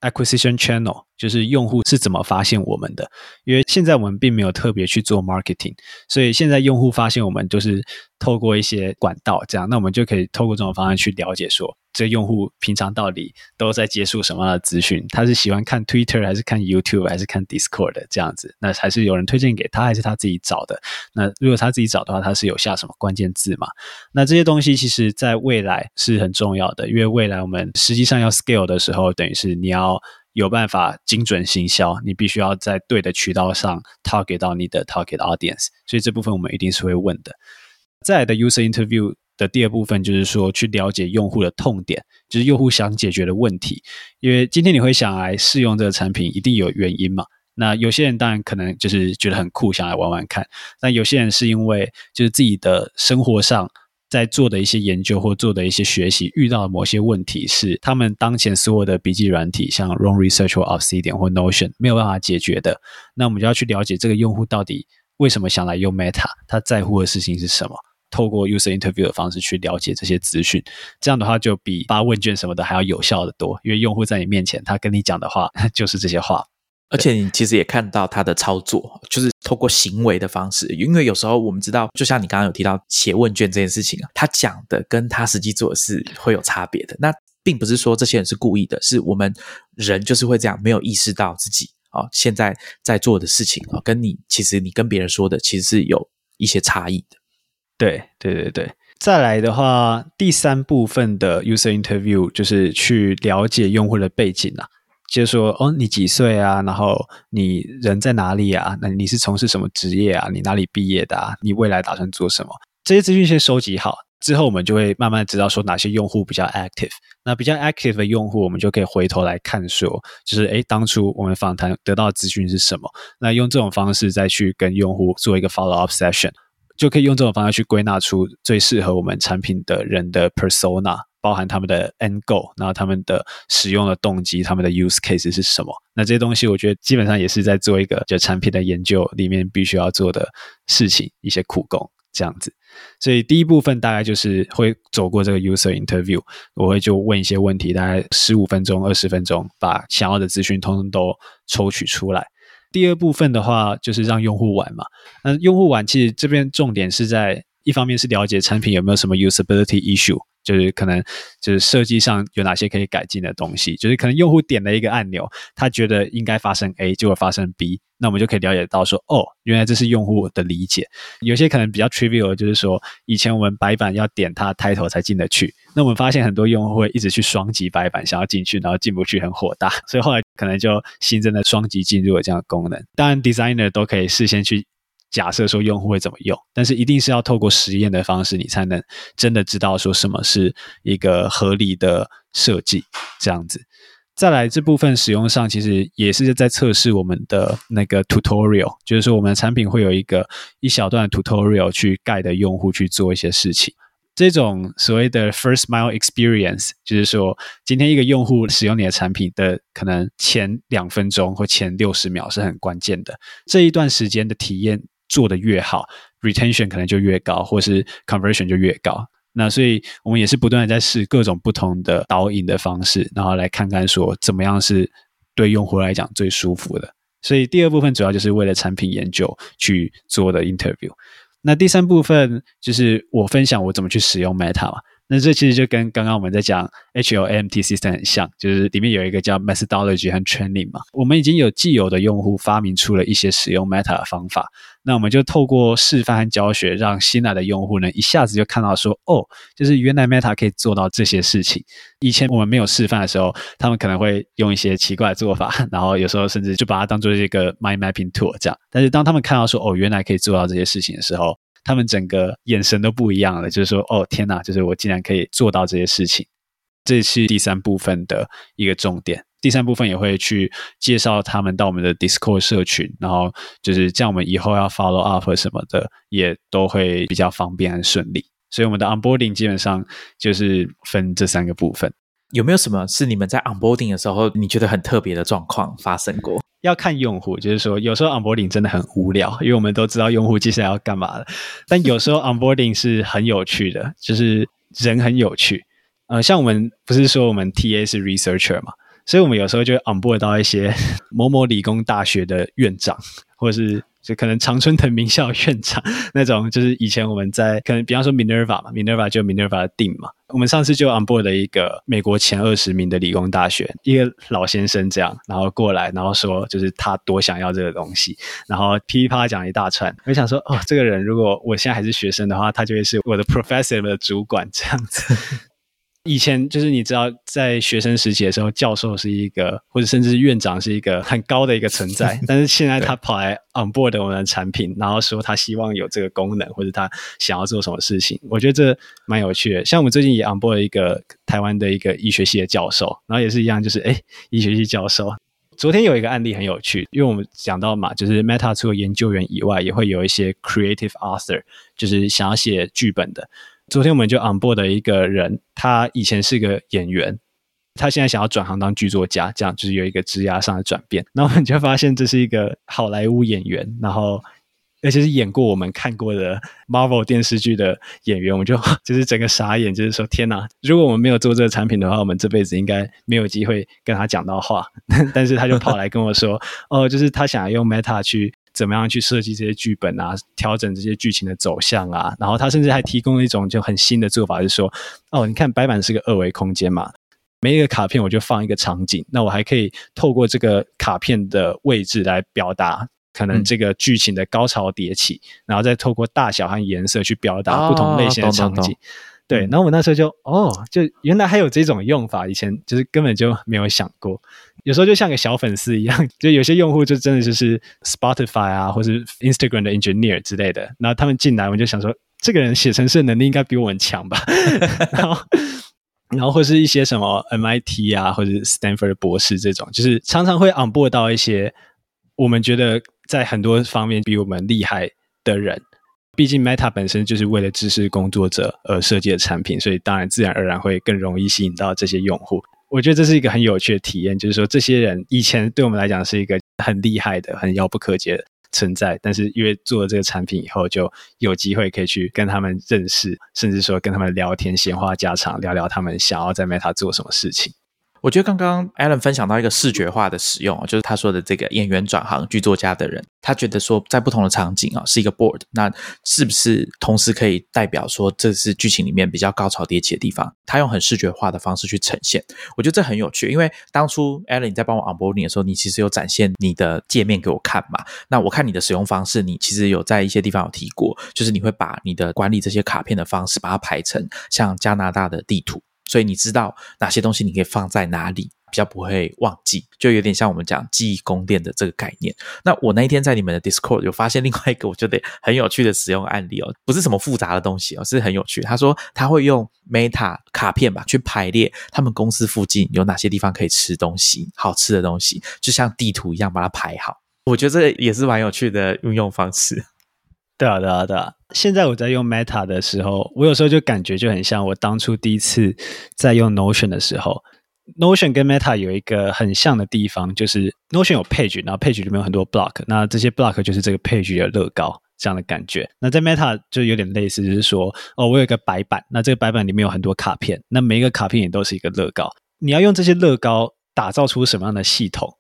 Speaker 2: acquisition channel。就是用户是怎么发现我们的？因为现在我们并没有特别去做 marketing，所以现在用户发现我们就是透过一些管道，这样，那我们就可以透过这种方式去了解，说这用户平常到底都在接触什么样的资讯？他是喜欢看 Twitter 还是看 YouTube 还是看 Discord 这样子？那还是有人推荐给他，还是他自己找的？那如果他自己找的话，他是有下什么关键字嘛？那这些东西其实在未来是很重要的，因为未来我们实际上要 scale 的时候，等于是你要。有办法精准行销，你必须要在对的渠道上 target 到你的 target audience，所以这部分我们一定是会问的。再来的 user interview 的第二部分就是说，去了解用户的痛点，就是用户想解决的问题。因为今天你会想来试用这个产品，一定有原因嘛？那有些人当然可能就是觉得很酷，想来玩玩看；但有些人是因为就是自己的生活上。在做的一些研究或做的一些学习，遇到某些问题是他们当前所有的笔记软体，像 Roam Research 或 Obsidian 或 Notion 没有办法解决的，那我们就要去了解这个用户到底为什么想来用 Meta，他在乎的事情是什么。透过 user interview 的方式去了解这些资讯，这样的话就比发问卷什么的还要有效的多。因为用户在你面前，他跟你讲的话 就是这些话，
Speaker 1: 而且你其实也看到他的操作，就是透过行为的方式。因为有时候我们知道，就像你刚刚有提到写问卷这件事情啊，他讲的跟他实际做的是会有差别的。那并不是说这些人是故意的，是我们人就是会这样，没有意识到自己啊现在在做的事情啊，跟你其实你跟别人说的其实是有一些差异的。
Speaker 2: 对对对对，再来的话，第三部分的 user interview 就是去了解用户的背景啊，就是说，哦，你几岁啊？然后你人在哪里啊？那你是从事什么职业啊？你哪里毕业的？啊？你未来打算做什么？这些资讯先收集好之后，我们就会慢慢知道说哪些用户比较 active。那比较 active 的用户，我们就可以回头来看说，就是诶，当初我们访谈得到的资讯是什么？那用这种方式再去跟用户做一个 follow up session。就可以用这种方式去归纳出最适合我们产品的人的 persona，包含他们的 end goal，然后他们的使用的动机，他们的 use case 是什么？那这些东西，我觉得基本上也是在做一个就产品的研究里面必须要做的事情，一些苦工这样子。所以第一部分大概就是会走过这个 user interview，我会就问一些问题，大概十五分钟、二十分钟，把想要的资讯通通都抽取出来。第二部分的话，就是让用户玩嘛。那用户玩，其实这边重点是在一方面是了解产品有没有什么 usability issue。就是可能就是设计上有哪些可以改进的东西，就是可能用户点了一个按钮，他觉得应该发生 A，就会发生 B，那我们就可以了解到说，哦，原来这是用户的理解。有些可能比较 trivial，就是说以前我们白板要点它 title 才进得去，那我们发现很多用户会一直去双击白板想要进去，然后进不去，很火大，所以后来可能就新增了双击进入的这样的功能。当然，designer 都可以事先去。假设说用户会怎么用，但是一定是要透过实验的方式，你才能真的知道说什么是一个合理的设计。这样子，再来这部分使用上，其实也是在测试我们的那个 tutorial，就是说我们的产品会有一个一小段 tutorial 去盖的用户去做一些事情。这种所谓的 first mile experience，就是说今天一个用户使用你的产品的可能前两分钟或前六十秒是很关键的，这一段时间的体验。做的越好，retention 可能就越高，或是 conversion 就越高。那所以我们也是不断的在试各种不同的导引的方式，然后来看看说怎么样是对用户来讲最舒服的。所以第二部分主要就是为了产品研究去做的 interview。那第三部分就是我分享我怎么去使用 Meta 嘛。那这其实就跟刚刚我们在讲 H O M T C 三很像，就是里面有一个叫 methodology 和 training 嘛。我们已经有既有的用户发明出了一些使用 Meta 的方法，那我们就透过示范和教学，让新来的用户呢一下子就看到说，哦，就是原来 Meta 可以做到这些事情。以前我们没有示范的时候，他们可能会用一些奇怪的做法，然后有时候甚至就把它当做一个 mind mapping tool 这样。但是当他们看到说，哦，原来可以做到这些事情的时候，他们整个眼神都不一样了，就是说，哦天哪，就是我竟然可以做到这些事情。这是第三部分的一个重点。第三部分也会去介绍他们到我们的 Discord 社群，然后就是这样，我们以后要 follow up 什么的，也都会比较方便和顺利。所以我们的 onboarding 基本上就是分这三个部分。
Speaker 1: 有没有什么是你们在 onboarding 的时候你觉得很特别的状况发生过？
Speaker 2: 要看用户，就是说有时候 onboarding 真的很无聊，因为我们都知道用户接下来要干嘛了。但有时候 onboarding 是很有趣的，就是人很有趣。呃，像我们不是说我们 TA 是 researcher 嘛，所以我们有时候就 onboard 到一些 某某理工大学的院长，或者是。就可能常春藤名校院长那种，就是以前我们在可能比方说 Minerva 嘛，Minerva 就 Minerva 的定嘛。我们上次就 onboard 了一个美国前二十名的理工大学一个老先生这样，然后过来，然后说就是他多想要这个东西，然后噼里啪啦讲一大串。我想说，哦，这个人如果我现在还是学生的话，他就会是我的 professor 的主管这样子。以前就是你知道，在学生时期的时候，教授是一个，或者甚至院长是一个很高的一个存在。但是现在他跑来 on board 我们的产品，然后说他希望有这个功能，或者他想要做什么事情，我觉得这蛮有趣的。像我们最近也 on board 一个台湾的一个医学系的教授，然后也是一样，就是哎，医学系教授。昨天有一个案例很有趣，因为我们讲到嘛，就是 Meta 除了研究员以外，也会有一些 creative author，就是想要写剧本的。昨天我们就 on board 的一个人，他以前是个演员，他现在想要转行当剧作家，这样就是有一个职涯上的转变。那我们就发现这是一个好莱坞演员，然后而且是演过我们看过的 Marvel 电视剧的演员，我们就 就是整个傻眼，就是说天哪！如果我们没有做这个产品的话，我们这辈子应该没有机会跟他讲到话。但是他就跑来跟我说，哦，就是他想要用 Meta 去。怎么样去设计这些剧本啊？调整这些剧情的走向啊？然后他甚至还提供了一种就很新的做法，是说，哦，你看白板是个二维空间嘛，每一个卡片我就放一个场景，那我还可以透过这个卡片的位置来表达可能这个剧情的高潮迭起，然后再透过大小和颜色去表达不同类型的场景。对，然后我那时候就哦，就原来还有这种用法，以前就是根本就没有想过。有时候就像个小粉丝一样，就有些用户就真的就是 Spotify 啊，或是 Instagram 的 engineer 之类的，然后他们进来，我们就想说，这个人写程式能力应该比我们强吧？然后，然后或是一些什么 MIT 啊，或者 Stanford 博士这种，就是常常会 onboard 到一些我们觉得在很多方面比我们厉害的人。毕竟 Meta 本身就是为了知识工作者而设计的产品，所以当然自然而然会更容易吸引到这些用户。我觉得这是一个很有趣的体验，就是说这些人以前对我们来讲是一个很厉害的、很遥不可及的存在，但是因为做了这个产品以后，就有机会可以去跟他们认识，甚至说跟他们聊天、闲话家常，聊聊他们想要在 Meta 做什么事情。
Speaker 1: 我觉得刚刚 Alan 分享到一个视觉化的使用就是他说的这个演员转行剧作家的人，他觉得说在不同的场景啊是一个 board，那是不是同时可以代表说这是剧情里面比较高潮迭起的地方？他用很视觉化的方式去呈现，我觉得这很有趣。因为当初 Alan 在帮我 onboarding 的时候，你其实有展现你的界面给我看嘛？那我看你的使用方式，你其实有在一些地方有提过，就是你会把你的管理这些卡片的方式，把它排成像加拿大的地图。所以你知道哪些东西你可以放在哪里，比较不会忘记，就有点像我们讲记忆宫殿的这个概念。那我那一天在你们的 Discord 有发现另外一个我觉得很有趣的使用案例哦，不是什么复杂的东西哦，是很有趣。他说他会用 Meta 卡片吧去排列他们公司附近有哪些地方可以吃东西，好吃的东西，就像地图一样把它排好。我觉得这也是蛮有趣的运用方式。
Speaker 2: 对啊，对啊，对啊！现在我在用 Meta 的时候，我有时候就感觉就很像我当初第一次在用 Notion 的时候。Notion 跟 Meta 有一个很像的地方，就是 Notion 有 page，然后 page 里面有很多 block，那这些 block 就是这个 page 的乐高这样的感觉。那在 Meta 就有点类似，就是说，哦，我有一个白板，那这个白板里面有很多卡片，那每一个卡片也都是一个乐高。你要用这些乐高打造出什么样的系统，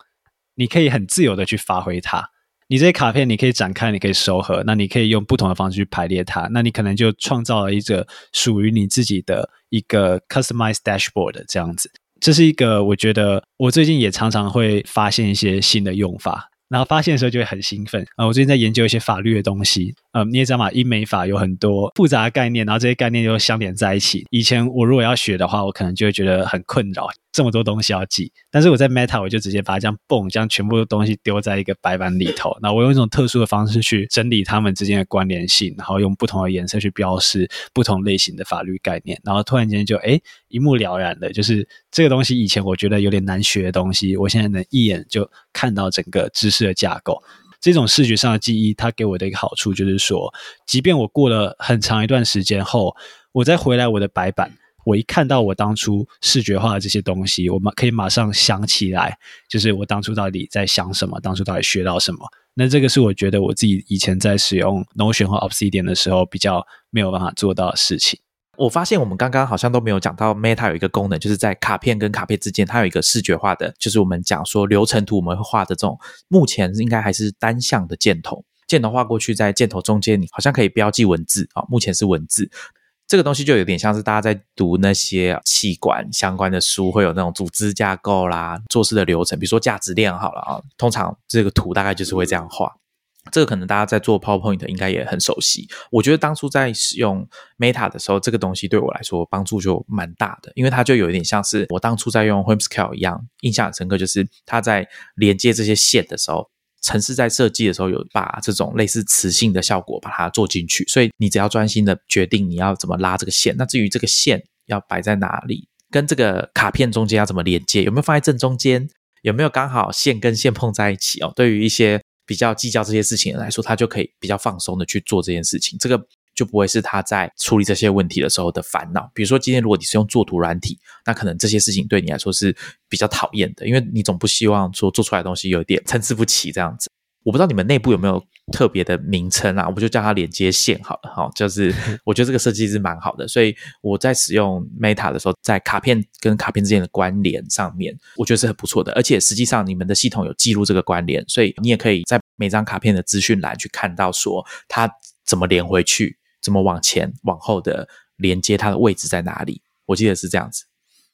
Speaker 2: 你可以很自由的去发挥它。你这些卡片，你可以展开，你可以收合，那你可以用不同的方式去排列它，那你可能就创造了一个属于你自己的一个 customized dashboard 这样子。这是一个我觉得我最近也常常会发现一些新的用法。然后发现的时候就会很兴奋啊！我最近在研究一些法律的东西，呃，你也知道嘛，英美法有很多复杂的概念，然后这些概念又相连在一起。以前我如果要学的话，我可能就会觉得很困扰，这么多东西要记。但是我在 Meta，我就直接把它这样蹦，将全部的东西丢在一个白板里头。那我用一种特殊的方式去整理它们之间的关联性，然后用不同的颜色去标示不同类型的法律概念。然后突然间就哎一目了然的，就是这个东西以前我觉得有点难学的东西，我现在能一眼就看到整个知识。的架构，这种视觉上的记忆，它给我的一个好处就是说，即便我过了很长一段时间后，我再回来我的白板，我一看到我当初视觉化的这些东西，我马可以马上想起来，就是我当初到底在想什么，当初到底学到什么。那这个是我觉得我自己以前在使用 Notion 和 Obsidian 的时候，比较没有办法做到的事情。
Speaker 1: 我发现我们刚刚好像都没有讲到 Meta 有一个功能，就是在卡片跟卡片之间，它有一个视觉化的，就是我们讲说流程图我们会画的这种，目前应该还是单向的箭头，箭头画过去，在箭头中间你好像可以标记文字啊，目前是文字，这个东西就有点像是大家在读那些器官相关的书，会有那种组织架构啦、做事的流程，比如说价值链好了啊，通常这个图大概就是会这样画。这个可能大家在做 PowerPoint 应该也很熟悉。我觉得当初在使用 Meta 的时候，这个东西对我来说帮助就蛮大的，因为它就有一点像是我当初在用 Whimscale 一样，印象很深刻。就是它在连接这些线的时候，城市在设计的时候有把这种类似磁性的效果把它做进去。所以你只要专心的决定你要怎么拉这个线，那至于这个线要摆在哪里，跟这个卡片中间要怎么连接，有没有放在正中间，有没有刚好线跟线碰在一起哦？对于一些比较计较这些事情来说，他就可以比较放松的去做这件事情。这个就不会是他在处理这些问题的时候的烦恼。比如说，今天如果你是用作图软体，那可能这些事情对你来说是比较讨厌的，因为你总不希望说做出来的东西有点参差不齐这样子。我不知道你们内部有没有特别的名称啊？我就叫它连接线好了哈。就是 我觉得这个设计是蛮好的，所以我在使用 Meta 的时候，在卡片跟卡片之间的关联上面，我觉得是很不错的。而且实际上你们的系统有记录这个关联，所以你也可以在每张卡片的资讯栏去看到说它怎么连回去，怎么往前往后的连接，它的位置在哪里。我记得是这样子。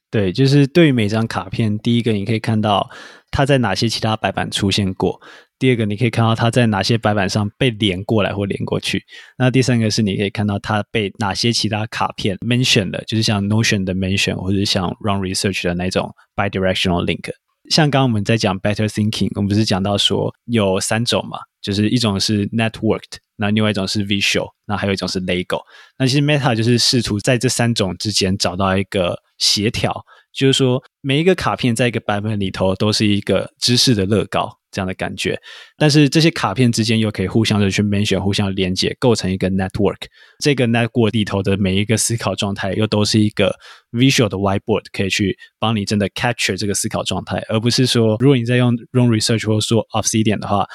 Speaker 2: 对，就是对于每张卡片，第一个你可以看到它在哪些其他白板出现过。第二个，你可以看到它在哪些白板上被连过来或连过去。那第三个是，你可以看到它被哪些其他卡片 mention 的，就是像 Notion 的 mention，或者像 Run Research 的那种 bidirectional link。像刚刚我们在讲 Better Thinking，我们不是讲到说有三种嘛，就是一种是 Networked，那另外一种是 Visual，那还有一种是 Lego。那其实 Meta 就是试图在这三种之间找到一个协调，就是说每一个卡片在一个版本里头都是一个知识的乐高。这样的感觉，但是这些卡片之间又可以互相的去 mention，互相连接，构成一个 network。这个 network 里头的每一个思考状态，又都是一个 visual 的 whiteboard，可以去帮你真的 capture 这个思考状态，而不是说，如果你在用 run research 或说 Obsidian 的话，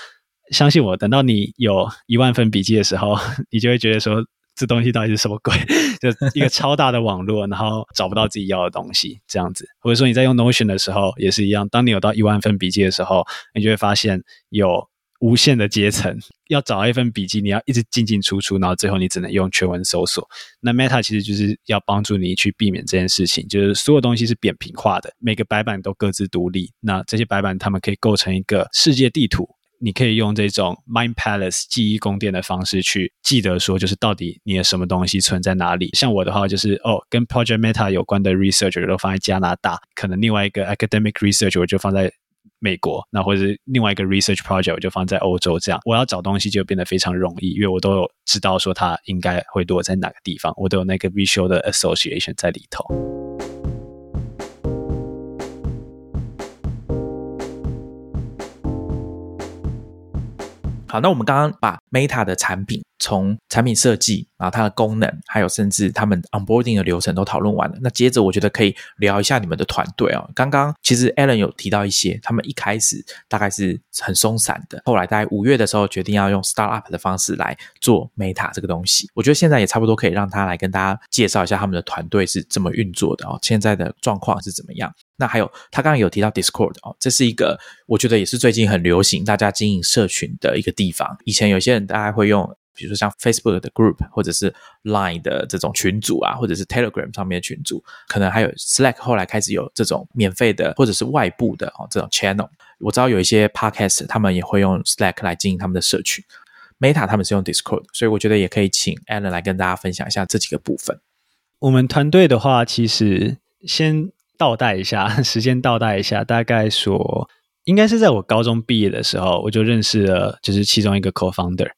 Speaker 2: 相信我，等到你有一万份笔记的时候，你就会觉得说。这东西到底是什么鬼？就一个超大的网络，然后找不到自己要的东西，这样子。或者说你在用 Notion 的时候也是一样，当你有到一万份笔记的时候，你就会发现有无限的阶层。要找一份笔记，你要一直进进出出，然后最后你只能用全文搜索。那 Meta 其实就是要帮助你去避免这件事情，就是所有东西是扁平化的，每个白板都各自独立。那这些白板它们可以构成一个世界地图。你可以用这种 Mind Palace 记忆宫殿的方式去记得说，就是到底你的什么东西存在哪里。像我的话，就是哦，跟 Project Meta 有关的 research 都放在加拿大，可能另外一个 academic research 我就放在美国，那或者是另外一个 research project 我就放在欧洲。这样我要找东西就变得非常容易，因为我都有知道说它应该会落在哪个地方，我都有那个 visual 的 association 在里头。
Speaker 1: 好，那我们刚刚把 Meta 的产品从产品设计啊，它的功能，还有甚至他们 onboarding 的流程都讨论完了。那接着我觉得可以聊一下你们的团队哦。刚刚其实 Alan 有提到一些，他们一开始大概是很松散的，后来大概五月的时候决定要用 startup 的方式来做 Meta 这个东西。我觉得现在也差不多可以让他来跟大家介绍一下他们的团队是怎么运作的哦，现在的状况是怎么样。那还有，他刚刚有提到 Discord 哦，这是一个我觉得也是最近很流行，大家经营社群的一个地方。以前有些人大概会用，比如说像 Facebook 的 Group，或者是 Line 的这种群组啊，或者是 Telegram 上面的群组，可能还有 Slack，后来开始有这种免费的或者是外部的哦这种 Channel。我知道有一些 Podcast 他们也会用 Slack 来经营他们的社群。Meta 他们是用 Discord，所以我觉得也可以请 Alan 来跟大家分享一下这几个部分。
Speaker 2: 我们团队的话，其实先。倒带一下，时间倒带一下，大概说，应该是在我高中毕业的时候，我就认识了，就是其中一个 co-founder。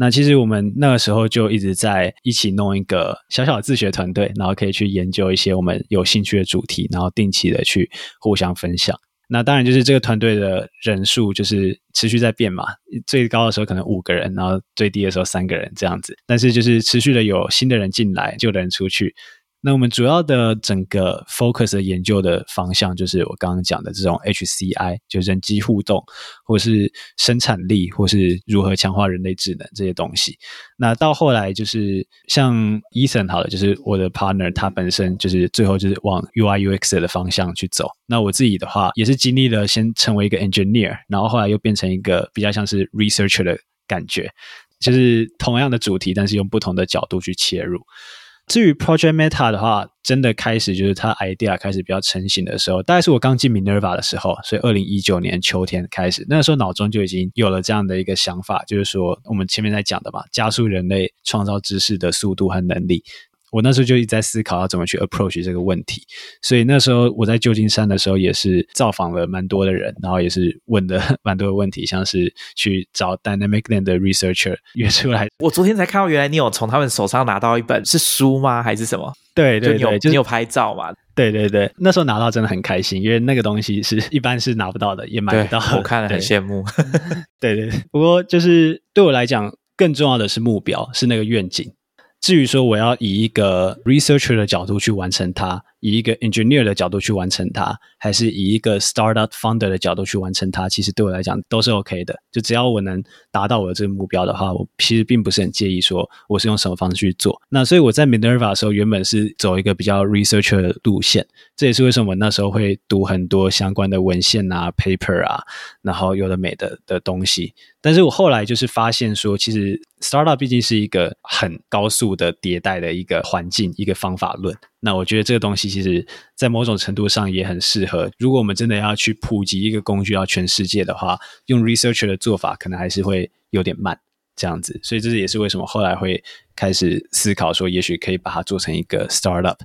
Speaker 2: 那其实我们那个时候就一直在一起弄一个小小的自学团队，然后可以去研究一些我们有兴趣的主题，然后定期的去互相分享。那当然就是这个团队的人数就是持续在变嘛，最高的时候可能五个人，然后最低的时候三个人这样子。但是就是持续的有新的人进来，旧的人出去。那我们主要的整个 focus 的研究的方向，就是我刚刚讲的这种 HCI，就人机互动，或是生产力，或是如何强化人类智能这些东西。那到后来就是像 Ethan 好了，就是我的 partner，他本身就是最后就是往 UI UX 的方向去走。那我自己的话，也是经历了先成为一个 engineer，然后后来又变成一个比较像是 researcher 的感觉，就是同样的主题，但是用不同的角度去切入。至于 Project Meta 的话，真的开始就是它 idea 开始比较成型的时候，大概是我刚进 Minerva 的时候，所以二零一九年秋天开始，那时候脑中就已经有了这样的一个想法，就是说我们前面在讲的嘛，加速人类创造知识的速度和能力。我那时候就一直在思考要怎么去 approach 这个问题，所以那时候我在旧金山的时候也是造访了蛮多的人，然后也是问的 蛮多的问题，像是去找 Dynamic Land 的 researcher 约出来。
Speaker 1: 我昨天才看到，原来你有从他们手上拿到一本是书吗？还是什么？
Speaker 2: 对对对，
Speaker 1: 就你有拍照嘛？
Speaker 2: 对对对，那时候拿到真的很开心，因为那个东西是一般是拿不到的，也买不到。
Speaker 1: 我看了很羡慕。
Speaker 2: 对对，不过就是对我来讲，更重要的是目标，是那个愿景。至于说我要以一个 researcher 的角度去完成它，以一个 engineer 的角度去完成它，还是以一个 startup founder 的角度去完成它，其实对我来讲都是 OK 的。就只要我能达到我的这个目标的话，我其实并不是很介意说我是用什么方式去做。那所以我在 Minerva 的时候，原本是走一个比较 researcher 的路线，这也是为什么我那时候会读很多相关的文献啊、paper 啊，然后有的美的的东西。但是我后来就是发现说，其实 startup 毕竟是一个很高速的迭代的一个环境，一个方法论。那我觉得这个东西其实，在某种程度上也很适合。如果我们真的要去普及一个工具到全世界的话，用 researcher 的做法可能还是会有点慢，这样子。所以这也是为什么后来会开始思考说，也许可以把它做成一个 startup。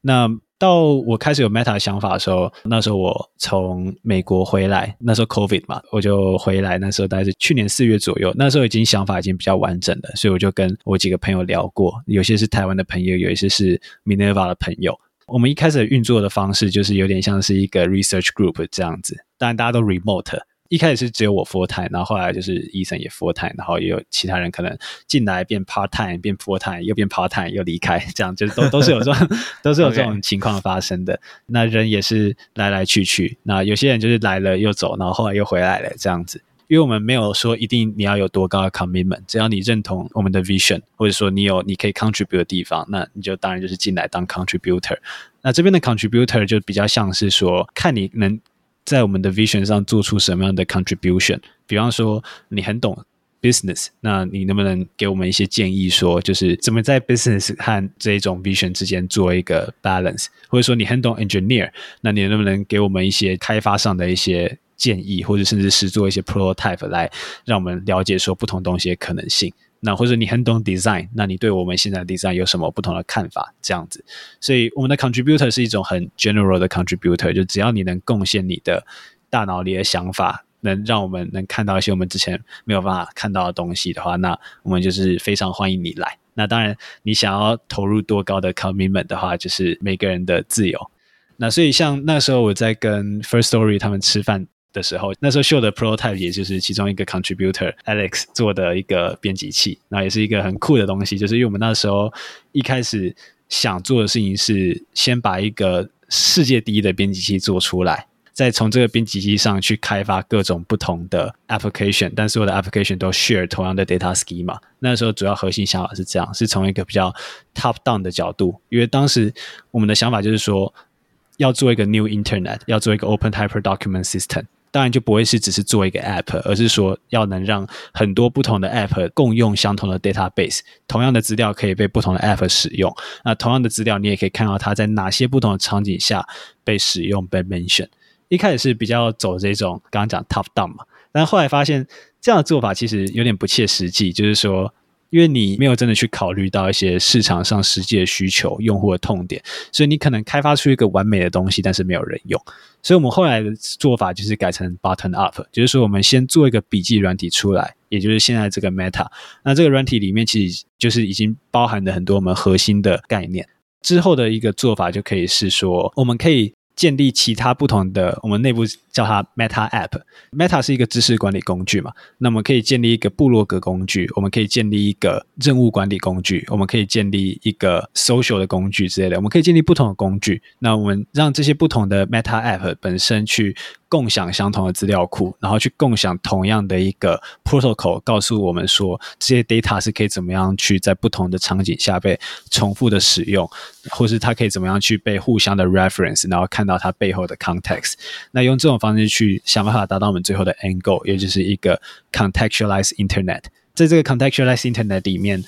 Speaker 2: 那到我开始有 Meta 的想法的时候，那时候我从美国回来，那时候 Covid 嘛，我就回来。那时候大概是去年四月左右，那时候已经想法已经比较完整了，所以我就跟我几个朋友聊过，有些是台湾的朋友，有一些是 Minerva 的朋友。我们一开始运作的方式就是有点像是一个 research group 这样子，当然大家都 remote。一开始是只有我 full time，然后后来就是医生也 full time，然后也有其他人可能进来变 part time，变 full time，又变 part time，又离开，这样就是都 都是有这种都是有这种情况发生的。那人也是来来去去，那有些人就是来了又走，然后后来又回来了这样子。因为我们没有说一定你要有多高的 commitment，只要你认同我们的 vision，或者说你有你可以 contribute 的地方，那你就当然就是进来当 contributor。那这边的 contributor 就比较像是说看你能。在我们的 vision 上做出什么样的 contribution？比方说，你很懂 business，那你能不能给我们一些建议，说就是怎么在 business 和这种 vision 之间做一个 balance？或者说，你很懂 engineer，那你能不能给我们一些开发上的一些建议，或者甚至是做一些 prototype 来让我们了解说不同东西的可能性？那或者你很懂 design，那你对我们现在的 design 有什么不同的看法？这样子，所以我们的 contributor 是一种很 general 的 contributor，就只要你能贡献你的大脑里的想法，能让我们能看到一些我们之前没有办法看到的东西的话，那我们就是非常欢迎你来。那当然，你想要投入多高的 commitment 的话，就是每个人的自由。那所以像那时候我在跟 First Story 他们吃饭。的时候，那时候秀的 prototype 也就是其中一个 contributor Alex 做的一个编辑器，那也是一个很酷的东西。就是因为我们那时候一开始想做的事情是先把一个世界第一的编辑器做出来，再从这个编辑器上去开发各种不同的 application，但所有的 application 都 share 同样的 data schema。那时候主要核心想法是这样，是从一个比较 top down 的角度，因为当时我们的想法就是说要做一个 new internet，要做一个 open hyper document system。当然就不会是只是做一个 app，而是说要能让很多不同的 app 共用相同的 database，同样的资料可以被不同的 app 使用。那同样的资料，你也可以看到它在哪些不同的场景下被使用被 mention。一开始是比较走这种刚刚讲 top down 嘛，但后来发现这样的做法其实有点不切实际，就是说。因为你没有真的去考虑到一些市场上实际的需求、用户的痛点，所以你可能开发出一个完美的东西，但是没有人用。所以我们后来的做法就是改成 button up，就是说我们先做一个笔记软体出来，也就是现在这个 Meta。那这个软体里面其实就是已经包含了很多我们核心的概念。之后的一个做法就可以是说，我们可以。建立其他不同的，我们内部叫它 Meta App。Meta 是一个知识管理工具嘛？那我们可以建立一个部落格工具，我们可以建立一个任务管理工具，我们可以建立一个 Social 的工具之类的。我们可以建立不同的工具。那我们让这些不同的 Meta App 本身去。共享相同的资料库，然后去共享同样的一个 protocol，告诉我们说这些 data 是可以怎么样去在不同的场景下被重复的使用，或是它可以怎么样去被互相的 reference，然后看到它背后的 context。那用这种方式去想办法达到我们最后的 end goal，也就是一个 contextualized internet。在这个 contextualized internet 里面。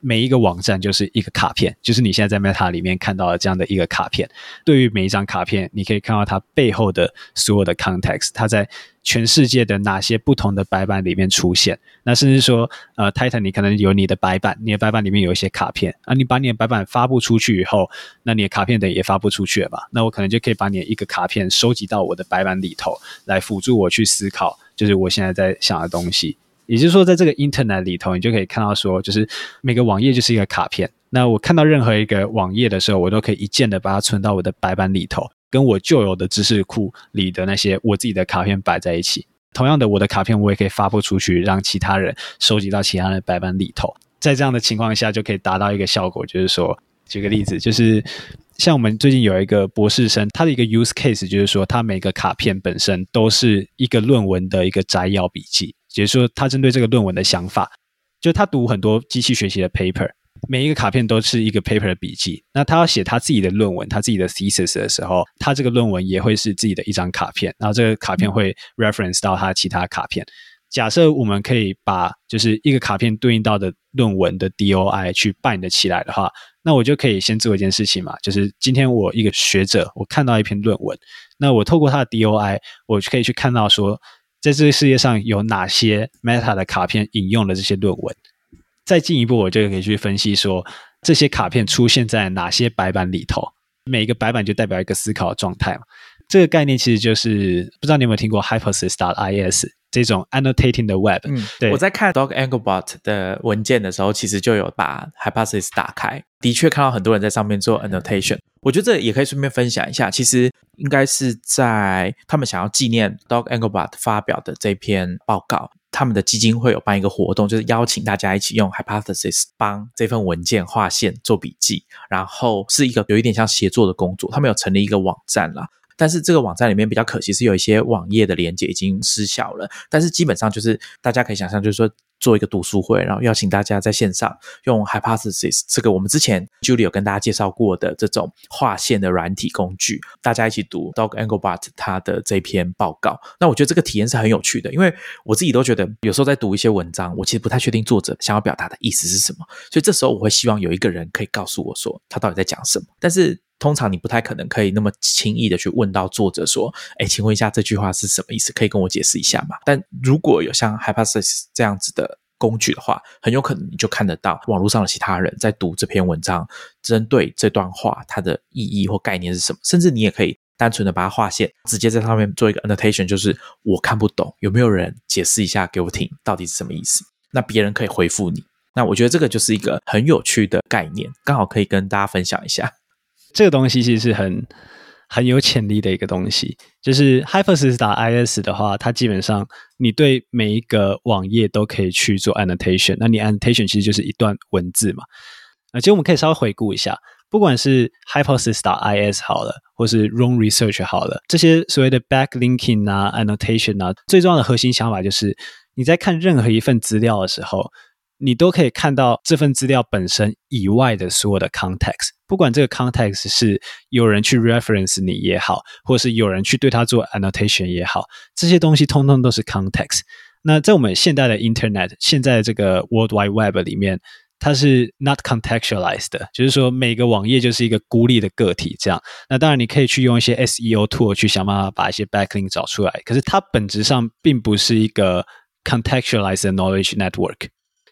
Speaker 2: 每一个网站就是一个卡片，就是你现在在 Meta 里面看到的这样的一个卡片。对于每一张卡片，你可以看到它背后的所有的 context，它在全世界的哪些不同的白板里面出现。那甚至说，呃，Titan，你可能有你的白板，你的白板里面有一些卡片啊。你把你的白板发布出去以后，那你的卡片等于也发布出去了吧？那我可能就可以把你的一个卡片收集到我的白板里头，来辅助我去思考，就是我现在在想的东西。也就是说，在这个 Internet 里头，你就可以看到说，就是每个网页就是一个卡片。那我看到任何一个网页的时候，我都可以一键的把它存到我的白板里头，跟我旧有的知识库里的那些我自己的卡片摆在一起。同样的，我的卡片我也可以发布出去，让其他人收集到其他的白板里头。在这样的情况下就可以达到一个效果，就是说，举个例子，就是像我们最近有一个博士生，他的一个 use case 就是说，他每个卡片本身都是一个论文的一个摘要笔记，也就是说，他针对这个论文的想法，就他读很多机器学习的 paper。每一个卡片都是一个 paper 的笔记。那他要写他自己的论文，他自己的 thesis 的时候，他这个论文也会是自己的一张卡片。然后这个卡片会 reference 到他其他卡片。假设我们可以把就是一个卡片对应到的论文的 DOI 去 bind 起来的话，那我就可以先做一件事情嘛，就是今天我一个学者，我看到一篇论文，那我透过他的 DOI，我可以去看到说，在这个世界上有哪些 Meta 的卡片引用了这些论文。再进一步，我就可以去分析说，这些卡片出现在哪些白板里头，每一个白板就代表一个思考的状态嘛。这个概念其实就是不知道你有没有听过 Hypothesis.is 这种 annotating 的 web。
Speaker 1: 嗯，对。我在看 Dog Anglebot 的文件的时候，其实就有把 Hypothesis 打开，的确看到很多人在上面做 annotation。我觉得这也可以顺便分享一下，其实应该是在他们想要纪念 Dog Engelbart 发表的这篇报告。他们的基金会有办一个活动，就是邀请大家一起用 Hypothesis 帮这份文件划线、做笔记，然后是一个有一点像协作的工作。他们有成立一个网站啦。但是这个网站里面比较可惜是有一些网页的连接已经失效了。但是基本上就是大家可以想象，就是说做一个读书会，然后邀请大家在线上用 Hypothesis 这个我们之前 Julie 有跟大家介绍过的这种划线的软体工具，大家一起读 Dog Anglebot 他的这篇报告。那我觉得这个体验是很有趣的，因为我自己都觉得有时候在读一些文章，我其实不太确定作者想要表达的意思是什么，所以这时候我会希望有一个人可以告诉我说他到底在讲什么。但是通常你不太可能可以那么轻易的去问到作者说：“哎，请问一下这句话是什么意思？可以跟我解释一下吗？”但如果有像 Hypothesis 这样子的工具的话，很有可能你就看得到网络上的其他人在读这篇文章，针对这段话它的意义或概念是什么，甚至你也可以单纯的把它划线，直接在上面做一个 annotation，就是我看不懂，有没有人解释一下给我听，到底是什么意思？那别人可以回复你。那我觉得这个就是一个很有趣的概念，刚好可以跟大家分享一下。
Speaker 2: 这个东西其实是很很有潜力的一个东西，就是 Hypothesis 打 IS 的话，它基本上你对每一个网页都可以去做 annotation，那你 annotation 其实就是一段文字嘛。而且我们可以稍微回顾一下，不管是 Hypothesis 打 IS 好了，或是 Wrong Research 好了，这些所谓的 backlinking 啊、annotation 啊，最重要的核心想法就是你在看任何一份资料的时候。你都可以看到这份资料本身以外的所有的 context，不管这个 context 是有人去 reference 你也好，或是有人去对它做 annotation 也好，这些东西通通都是 context。那在我们现代的 internet，现在这个 world wide web 里面，它是 not contextualized，的就是说每个网页就是一个孤立的个体。这样，那当然你可以去用一些 SEO tool 去想办法把一些 backlink 找出来，可是它本质上并不是一个 contextualized knowledge network。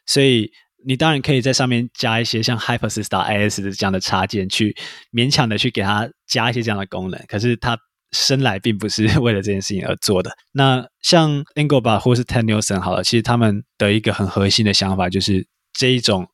Speaker 2: 所以你当然可以在上面加一些像 Hypothesis IS 的这样的插件，去勉强的去给它加一些这样的功能。可是它生来并不是为了这件事情而做的。那像 Engelbart 或是 t e n n e l s o n 好了，其实他们的一个很核心的想法就是这一种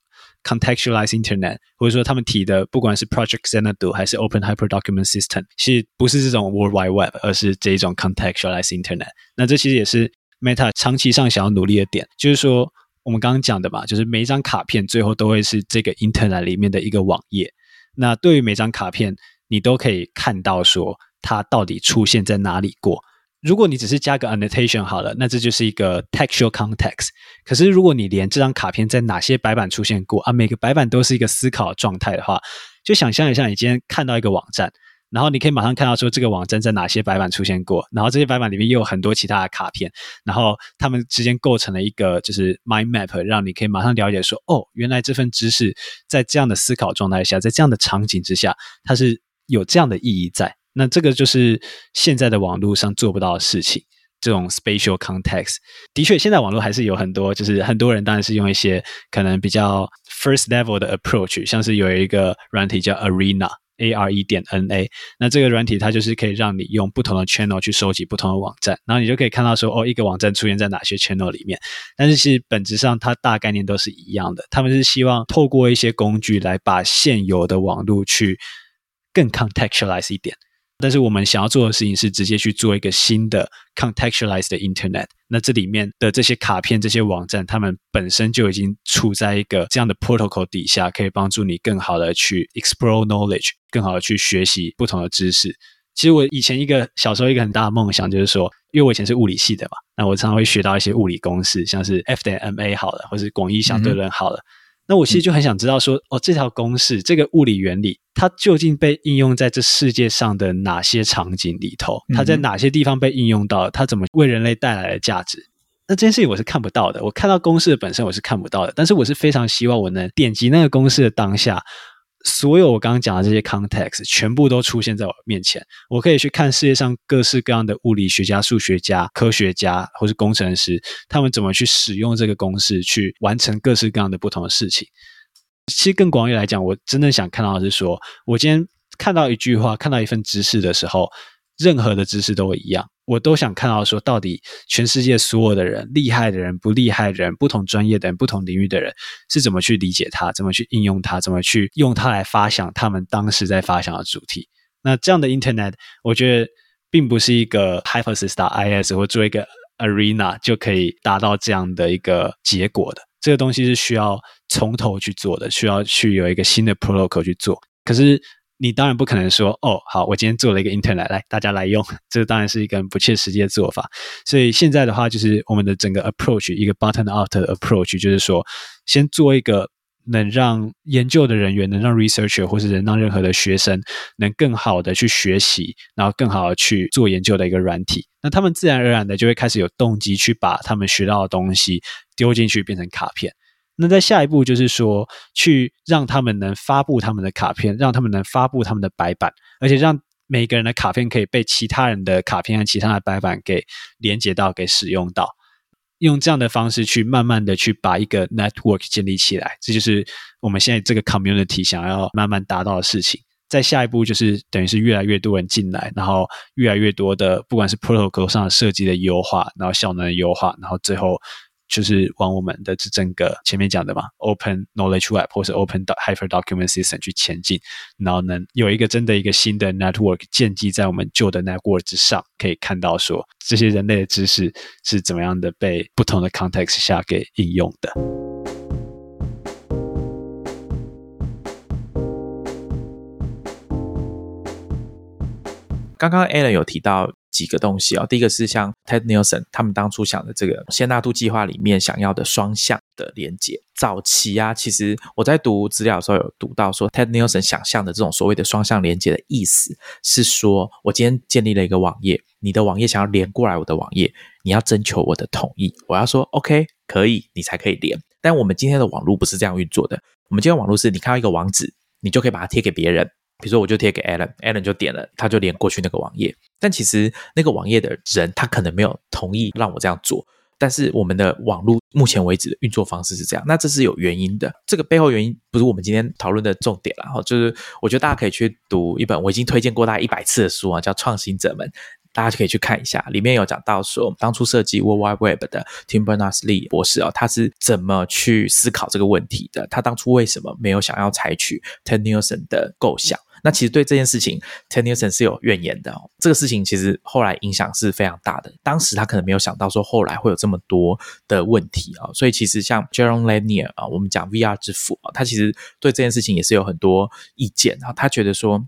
Speaker 2: contextualized Internet，或者说他们提的不管是 Project Xanadu 还是 Open Hyper Document System，其实不是这种 World Wide Web，而是这一种 contextualized Internet。那这其实也是 Meta 长期上想要努力的点，就是说。我们刚刚讲的嘛，就是每一张卡片最后都会是这个 Internet 里面的一个网页。那对于每张卡片，你都可以看到说它到底出现在哪里过。如果你只是加个 annotation 好了，那这就是一个 textual context。可是如果你连这张卡片在哪些白板出现过啊，每个白板都是一个思考状态的话，就想象一下，你今天看到一个网站。然后你可以马上看到说这个网站在哪些白板出现过，然后这些白板里面又有很多其他的卡片，然后它们之间构成了一个就是 mind map，让你可以马上了解说，哦，原来这份知识在这样的思考状态下，在这样的场景之下，它是有这样的意义在。那这个就是现在的网络上做不到的事情，这种 spatial context。的确，现在网络还是有很多，就是很多人当然是用一些可能比较 first level 的 approach，像是有一个软体叫 Arena。A R E 点 N A，那这个软体它就是可以让你用不同的 channel 去收集不同的网站，然后你就可以看到说哦，一个网站出现在哪些 channel 里面。但是其实本质上它大概念都是一样的，他们是希望透过一些工具来把现有的网络去更 contextualize 一点。但是我们想要做的事情是直接去做一个新的 contextualized Internet。那这里面的这些卡片、这些网站，他们本身就已经处在一个这样的 protocol 底下，可以帮助你更好的去 explore knowledge，更好的去学习不同的知识。其实我以前一个小时候一个很大的梦想就是说，因为我以前是物理系的嘛，那我常常会学到一些物理公式，像是 F 等于 ma 好了，或是广义相对论好了。那我其实就很想知道说，哦，这条公式，这个物理原理，它究竟被应用在这世界上的哪些场景里头？它在哪些地方被应用到？它怎么为人类带来了价值？那这件事情我是看不到的，我看到公式的本身我是看不到的，但是我是非常希望我能点击那个公式的当下。所有我刚刚讲的这些 context 全部都出现在我面前，我可以去看世界上各式各样的物理学家、数学家、科学家或是工程师，他们怎么去使用这个公式去完成各式各样的不同的事情。其实更广义来讲，我真的想看到的是说，我今天看到一句话、看到一份知识的时候。任何的知识都一样，我都想看到说，到底全世界所有的人，厉害的人、不厉害的人、不同专业的人、不同领域的人，是怎么去理解它，怎么去应用它，怎么去用它来发想他们当时在发想的主题。那这样的 Internet，我觉得并不是一个 Hypothesis IS 或做一个 Arena 就可以达到这样的一个结果的。这个东西是需要从头去做的，需要去有一个新的 Protocol 去做。可是。你当然不可能说哦，好，我今天做了一个 Internet 来，大家来用，这当然是一个不切实际的做法。所以现在的话，就是我们的整个 approach 一个 button out 的 approach，就是说，先做一个能让研究的人员，能让 researcher 或是能让任何的学生能更好的去学习，然后更好的去做研究的一个软体。那他们自然而然的就会开始有动机去把他们学到的东西丢进去，变成卡片。那在下一步就是说，去让他们能发布他们的卡片，让他们能发布他们的白板，而且让每个人的卡片可以被其他人的卡片和其他的白板给连接到、给使用到，用这样的方式去慢慢的去把一个 network 建立起来，这就是我们现在这个 community 想要慢慢达到的事情。在下一步就是等于是越来越多人进来，然后越来越多的不管是 protocol 上设计的优化，然后效能的优化，然后最后。就是往我们的这整个前面讲的嘛，Open Knowledge Web 或是 Open Hyper Document System 去前进，然后能有一个真的一个新的 network 建基在我们旧的 network 之上，可以看到说这些人类的知识是怎么样的被不同的 context 下给应用的。
Speaker 1: 刚刚 Alan 有提到。几个东西啊，第一个是像 Ted Nelson 他们当初想的这个仙纳度计划里面想要的双向的连接。早期啊，其实我在读资料的时候有读到说，Ted Nelson 想象的这种所谓的双向连接的意思是说，我今天建立了一个网页，你的网页想要连过来我的网页，你要征求我的同意，我要说 OK 可以，你才可以连。但我们今天的网络不是这样运作的，我们今天网络是你看到一个网址，你就可以把它贴给别人。比如说，我就贴给 Alan，Alan 就点了，他就连过去那个网页。但其实那个网页的人，他可能没有同意让我这样做。但是我们的网络目前为止的运作方式是这样，那这是有原因的。这个背后原因不是我们今天讨论的重点了哈。就是我觉得大家可以去读一本我已经推荐过大概一百次的书啊，叫《创新者们》，大家就可以去看一下。里面有讲到说，当初设计 World Wide Web 的 Tim Berners-Lee 博士啊，他是怎么去思考这个问题的？他当初为什么没有想要采取 Ted Nelson 的构想？那其实对这件事情，Tennyson 是有怨言的。这个事情其实后来影响是非常大的。当时他可能没有想到说后来会有这么多的问题啊。所以其实像 Jerome Lanier 啊，我们讲 VR 之父啊，他其实对这件事情也是有很多意见啊。他觉得说，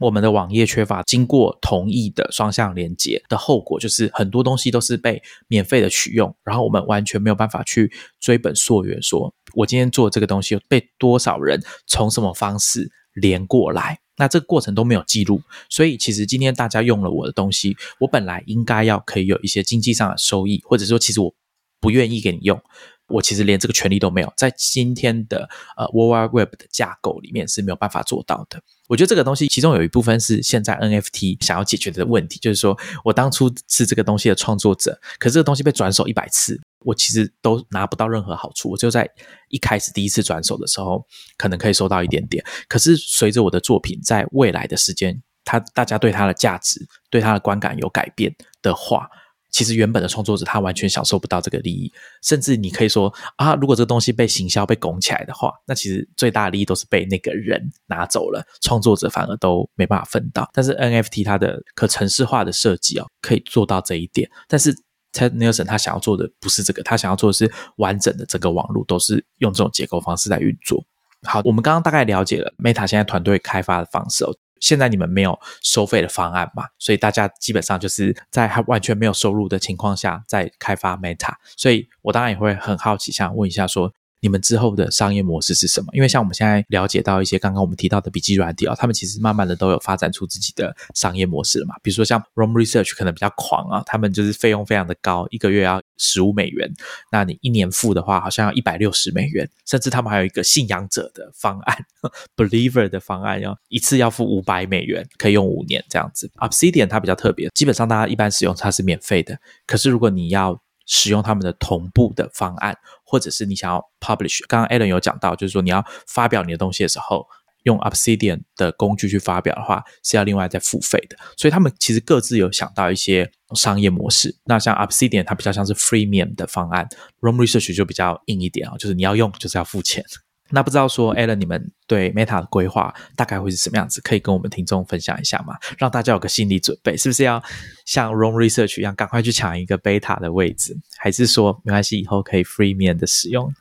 Speaker 1: 我们的网页缺乏经过同意的双向连接的后果，就是很多东西都是被免费的取用，然后我们完全没有办法去追本溯源，说我今天做这个东西被多少人从什么方式。连过来，那这个过程都没有记录，所以其实今天大家用了我的东西，我本来应该要可以有一些经济上的收益，或者说其实我不愿意给你用，我其实连这个权利都没有，在今天的呃 World Wide Web 的架构里面是没有办法做到的。我觉得这个东西其中有一部分是现在 NFT 想要解决的问题，就是说我当初是这个东西的创作者，可是这个东西被转手一百次。我其实都拿不到任何好处，我就在一开始第一次转手的时候，可能可以收到一点点。可是随着我的作品在未来的时间，它大家对它的价值、对它的观感有改变的话，其实原本的创作者他完全享受不到这个利益，甚至你可以说啊，如果这个东西被行销被拱起来的话，那其实最大的利益都是被那个人拿走了，创作者反而都没办法分到。但是 NFT 它的可程式化的设计哦，可以做到这一点。但是 Ted Nelson 他想要做的不是这个，他想要做的是完整的整个网络都是用这种结构方式在运作。好，我们刚刚大概了解了 Meta 现在团队开发的方式哦。现在你们没有收费的方案嘛？所以大家基本上就是在还完全没有收入的情况下在开发 Meta。所以我当然也会很好奇，想问一下说。你们之后的商业模式是什么？因为像我们现在了解到一些刚刚我们提到的笔记软体啊，他们其实慢慢的都有发展出自己的商业模式了嘛。比如说像 Roam Research 可能比较狂啊，他们就是费用非常的高，一个月要十五美元，那你一年付的话好像要一百六十美元，甚至他们还有一个信仰者的方案，Believer 的方案，要一次要付五百美元，可以用五年这样子。Obsidian 它比较特别，基本上大家一般使用它是免费的，可是如果你要使用他们的同步的方案，或者是你想要 publish，刚刚 Alan 有讲到，就是说你要发表你的东西的时候，用 Obsidian 的工具去发表的话，是要另外再付费的。所以他们其实各自有想到一些商业模式。那像 Obsidian 它比较像是 freemium 的方案；，Room Research 就比较硬一点啊，就是你要用就是要付钱。那不知道说，Alan，你们对 Meta 的规划大概会是什么样子？可以跟我们听众分享一下吗？让大家有个心理准备，是不是要像 Roam Research 一样，赶快去抢一个 Beta 的位置？还是说没关系，以后可以 Free 面的使用？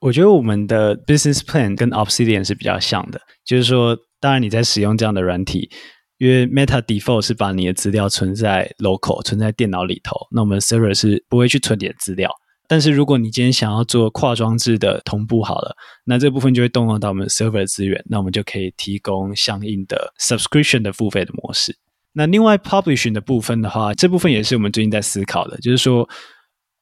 Speaker 2: 我觉得我们的 Business Plan 跟 Obsidian 是比较像的，就是说，当然你在使用这样的软体，因为 Meta Default 是把你的资料存在 Local，存在电脑里头，那我们 Server 是不会去存你的资料。但是如果你今天想要做跨装置的同步好了，那这部分就会动用到我们 server 资源，那我们就可以提供相应的 subscription 的付费的模式。那另外 publishing 的部分的话，这部分也是我们最近在思考的，就是说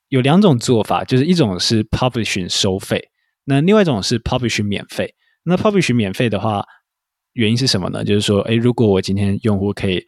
Speaker 2: 有两种做法，就是一种是 publishing 收费，那另外一种是 publishing 免费。那 publishing 免费的话，原因是什么呢？就是说，诶，如果我今天用户可以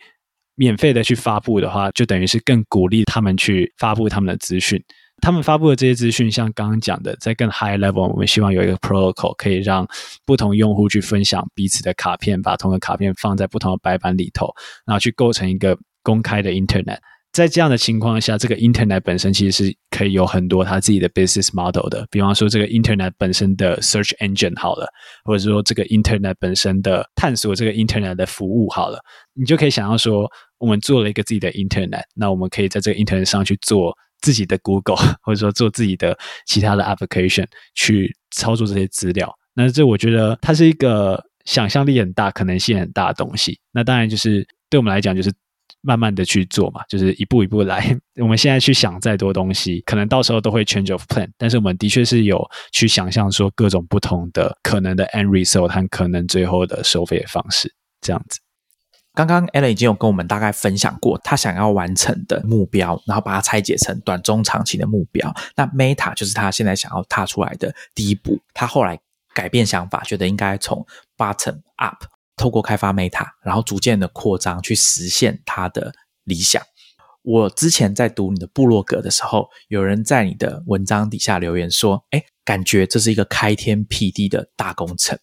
Speaker 2: 免费的去发布的话，就等于是更鼓励他们去发布他们的资讯。他们发布的这些资讯，像刚刚讲的，在更 high level，我们希望有一个 protocol 可以让不同用户去分享彼此的卡片，把同个卡片放在不同的白板里头，然后去构成一个公开的 internet。在这样的情况下，这个 internet 本身其实是可以有很多它自己的 business model 的。比方说，这个 internet 本身的 search engine 好了，或者说这个 internet 本身的探索这个 internet 的服务好了，你就可以想要说，我们做了一个自己的 internet，那我们可以在这个 internet 上去做。自己的 Google，或者说做自己的其他的 application 去操作这些资料，那这我觉得它是一个想象力很大、可能性很大的东西。那当然就是对我们来讲，就是慢慢的去做嘛，就是一步一步来。我们现在去想再多东西，可能到时候都会 change of plan。但是我们的确是有去想象说各种不同的可能的 end result 和可能最后的收费的方式，这样子。
Speaker 1: 刚刚 Ellen 已经有跟我们大概分享过他想要完成的目标，然后把它拆解成短、中、长期的目标。那 Meta 就是他现在想要踏出来的第一步。他后来改变想法，觉得应该从 bottom up，透过开发 Meta，然后逐渐的扩张，去实现他的理想。我之前在读你的部落格的时候，有人在你的文章底下留言说：“哎，感觉这是一个开天辟地的大工程。”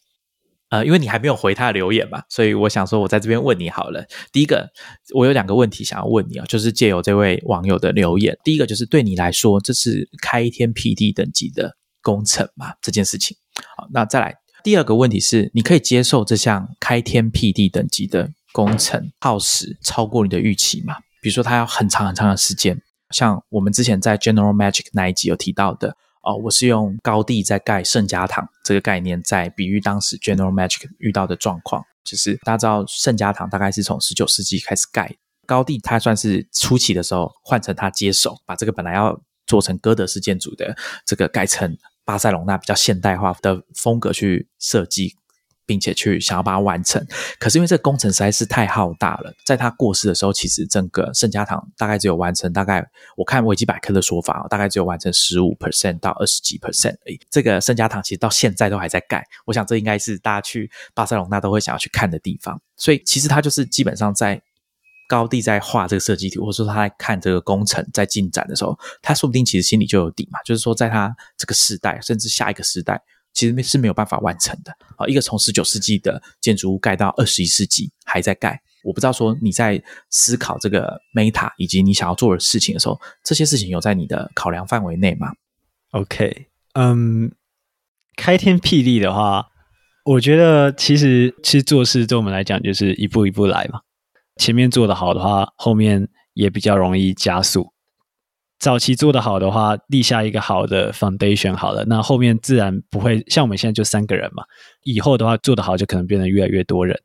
Speaker 1: 呃，因为你还没有回他的留言嘛，所以我想说，我在这边问你好了。第一个，我有两个问题想要问你啊，就是借由这位网友的留言，第一个就是对你来说，这是开天辟地等级的工程嘛？这件事情，好，那再来第二个问题是，你可以接受这项开天辟地等级的工程耗时超过你的预期吗？比如说，它要很长很长的时间，像我们之前在 General Magic 那一集有提到的。哦，我是用高地在盖圣家堂这个概念，在比喻当时 General Magic 遇到的状况。就是大家知道圣家堂大概是从十九世纪开始盖，高地他算是初期的时候换成他接手，把这个本来要做成哥德式建筑的这个改成巴塞隆那比较现代化的风格去设计。并且去想要把它完成，可是因为这个工程实在是太浩大了，在他过世的时候，其实整个圣家堂大概只有完成大概，我看维基百科的说法，大概只有完成十五 percent 到二十几 percent 而已。这个圣家堂其实到现在都还在盖，我想这应该是大家去巴塞隆那都会想要去看的地方。所以其实他就是基本上在高地在画这个设计图，或者说他在看这个工程在进展的时候，他说不定其实心里就有底嘛，就是说在他这个时代，甚至下一个时代。其实是没有办法完成的啊！一个从十九世纪的建筑物盖到二十一世纪还在盖，我不知道说你在思考这个 Meta 以及你想要做的事情的时候，这些事情有在你的考量范围内吗
Speaker 2: ？OK，嗯，开天辟地的话，我觉得其实其实做事对我们来讲就是一步一步来嘛。前面做的好的话，后面也比较容易加速。早期做的好的话，立下一个好的 foundation 好了，那后面自然不会像我们现在就三个人嘛。以后的话做得好，就可能变得越来越多人，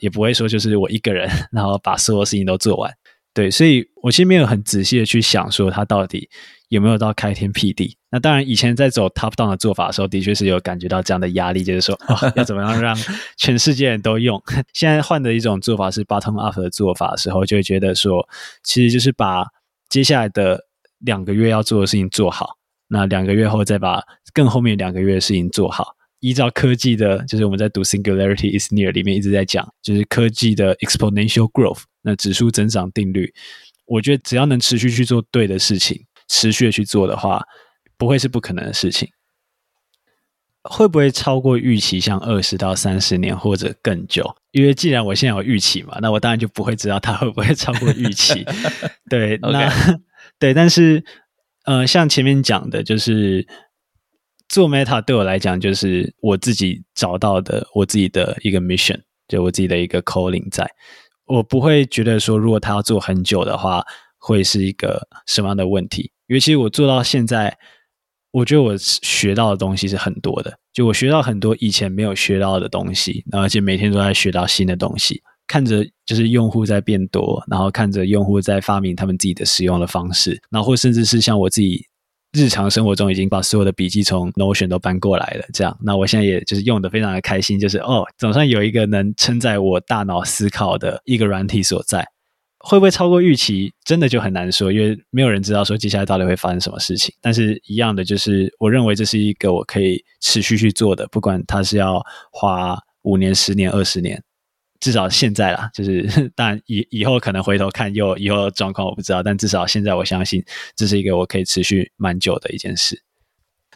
Speaker 2: 也不会说就是我一个人，然后把所有事情都做完。对，所以我其实没有很仔细的去想说他到底有没有到开天辟地。那当然，以前在走 top down 的做法的时候，的确是有感觉到这样的压力，就是说 要怎么样让全世界人都用。现在换的一种做法是 bottom up 的做法的时候，就会觉得说，其实就是把接下来的。两个月要做的事情做好，那两个月后再把更后面两个月的事情做好。依照科技的，就是我们在读 Singularity is near 里面一直在讲，就是科技的 exponential growth，那指数增长定律。我觉得只要能持续去做对的事情，持续的去做的话，不会是不可能的事情。会不会超过预期？像二十到三十年或者更久？因为既然我现在有预期嘛，那我当然就不会知道它会不会超过预期。对，那。对，但是，呃，像前面讲的，就是做 Meta 对我来讲，就是我自己找到的我自己的一个 mission，就我自己的一个 calling，在我不会觉得说，如果他要做很久的话，会是一个什么样的问题？因为其实我做到现在，我觉得我学到的东西是很多的，就我学到很多以前没有学到的东西，而且每天都在学到新的东西。看着就是用户在变多，然后看着用户在发明他们自己的使用的方式，然后或甚至是像我自己日常生活中已经把所有的笔记从 Notion 都搬过来了，这样，那我现在也就是用的非常的开心，就是哦，总算有一个能承载我大脑思考的一个软体所在，会不会超过预期，真的就很难说，因为没有人知道说接下来到底会发生什么事情。但是一样的，就是我认为这是一个我可以持续去做的，不管它是要花五年、十年、二十年。至少现在啦，就是当然以以后可能回头看又以后状况我不知道，但至少现在我相信这是一个我可以持续蛮久的一件事。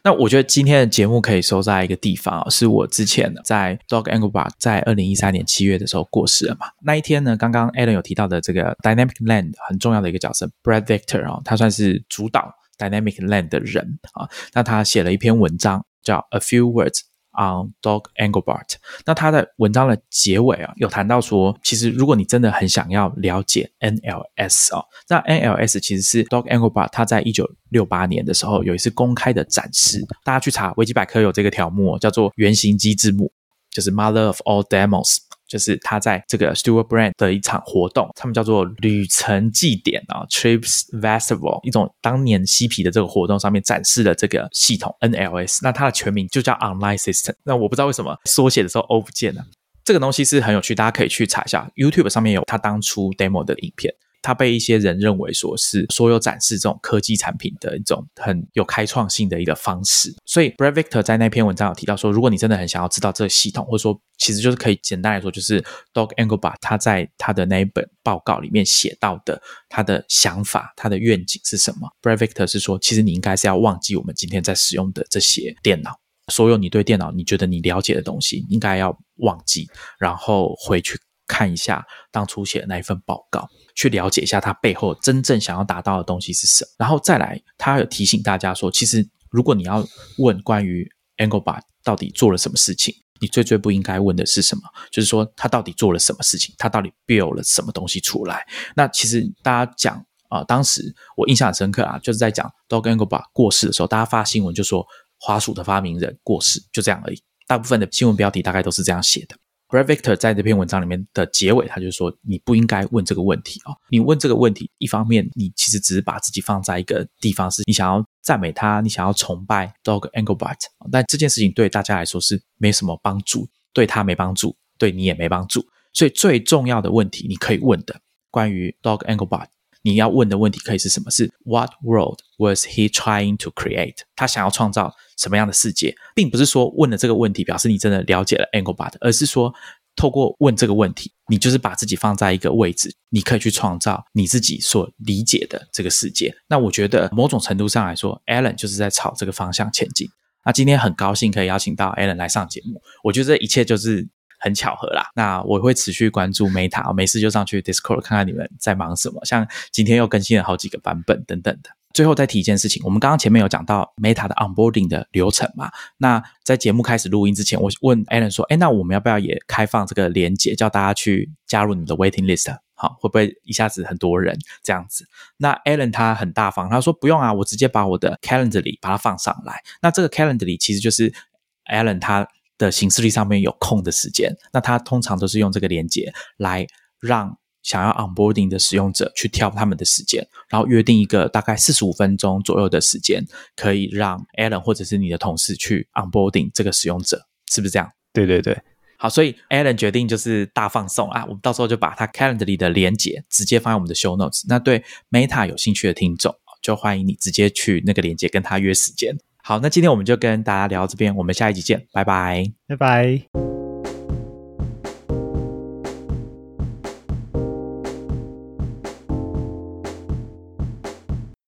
Speaker 1: 那我觉得今天的节目可以收在一个地方是我之前在 Dog Engelbart 在二零一三年七月的时候过世了嘛。那一天呢，刚刚 Alan 有提到的这个 Dynamic Land 很重要的一个角色 Brad Victor 啊，他算是主导 Dynamic Land 的人啊。那他写了一篇文章叫 A Few Words。On Dog Engelbart，那他在文章的结尾啊，有谈到说，其实如果你真的很想要了解 NLS 哦，那 NLS 其实是 Dog Engelbart 他在一九六八年的时候有一次公开的展示，大家去查维基百科有这个条目叫做原型机制目，就是 Mother of All Demos。就是他在这个 Stewart Brand 的一场活动，他们叫做旅程祭典啊，Trips Festival，一种当年嬉皮的这个活动上面展示的这个系统 NLS，那它的全名就叫 Online System。那我不知道为什么缩写的时候 O 不见了，这个东西是很有趣，大家可以去查一下 YouTube 上面有他当初 demo 的影片。它被一些人认为说是所有展示这种科技产品的一种很有开创性的一个方式，所以 Brad Victor 在那篇文章有提到说，如果你真的很想要知道这个系统，或者说其实就是可以简单来说，就是 Dog Engelbart 他在他的那一本报告里面写到的他的想法、他的愿景是什么？Brad Victor 是说，其实你应该是要忘记我们今天在使用的这些电脑，所有你对电脑你觉得你了解的东西，应该要忘记，然后回去看一下当初写的那一份报告。去了解一下他背后真正想要达到的东西是什么，然后再来，他有提醒大家说，其实如果你要问关于 Engelbart 到底做了什么事情，你最最不应该问的是什么？就是说他到底做了什么事情，他到底 build 了什么东西出来？那其实大家讲啊，当时我印象很深刻啊，就是在讲 Dog Engelbart 过世的时候，大家发新闻就说滑鼠的发明人过世，就这样而已。大部分的新闻标题大概都是这样写的。Brad Victor 在这篇文章里面的结尾，他就说：“你不应该问这个问题啊！你问这个问题，一方面你其实只是把自己放在一个地方，是你想要赞美他，你想要崇拜 Dog Engelbart，但这件事情对大家来说是没什么帮助，对他没帮助，对你也没帮助。所以最重要的问题，你可以问的关于 Dog Engelbart。”你要问的问题可以是什么？是 What world was he trying to create？他想要创造什么样的世界，并不是说问了这个问题表示你真的了解了 Engelbart，而是说透过问这个问题，你就是把自己放在一个位置，你可以去创造你自己所理解的这个世界。那我觉得某种程度上来说，Alan 就是在朝这个方向前进。那今天很高兴可以邀请到 Alan 来上节目，我觉得这一切就是很巧合啦。那我会持续关注 Meta，没事就上去 Discord 看看你们在忙什么。像今天又更新了好几个版本等等的。最后再提一件事情，我们刚刚前面有讲到 Meta 的 onboarding 的流程嘛？那在节目开始录音之前，我问 Alan 说：“哎，那我们要不要也开放这个连接，叫大家去加入你们的 waiting list？好，会不会一下子很多人这样子？”那 Alan 他很大方，他说：“不用啊，我直接把我的 calendar 里把它放上来。那这个 calendar 里其实就是 Alan 他的形式力上面有空的时间，那他通常都是用这个连接来让。”想要 onboarding 的使用者去挑他们的时间，然后约定一个大概四十五分钟左右的时间，可以让 Alan 或者是你的同事去 onboarding 这个使用者，是不是这样？
Speaker 2: 对对对，
Speaker 1: 好，所以 Alan 决定就是大放送啊，我们到时候就把他 calendar 里的连接直接放在我们的 show notes。那对 Meta 有兴趣的听众，就欢迎你直接去那个连接跟他约时间。好，那今天我们就跟大家聊到这边，我们下一集见，拜拜，
Speaker 2: 拜拜。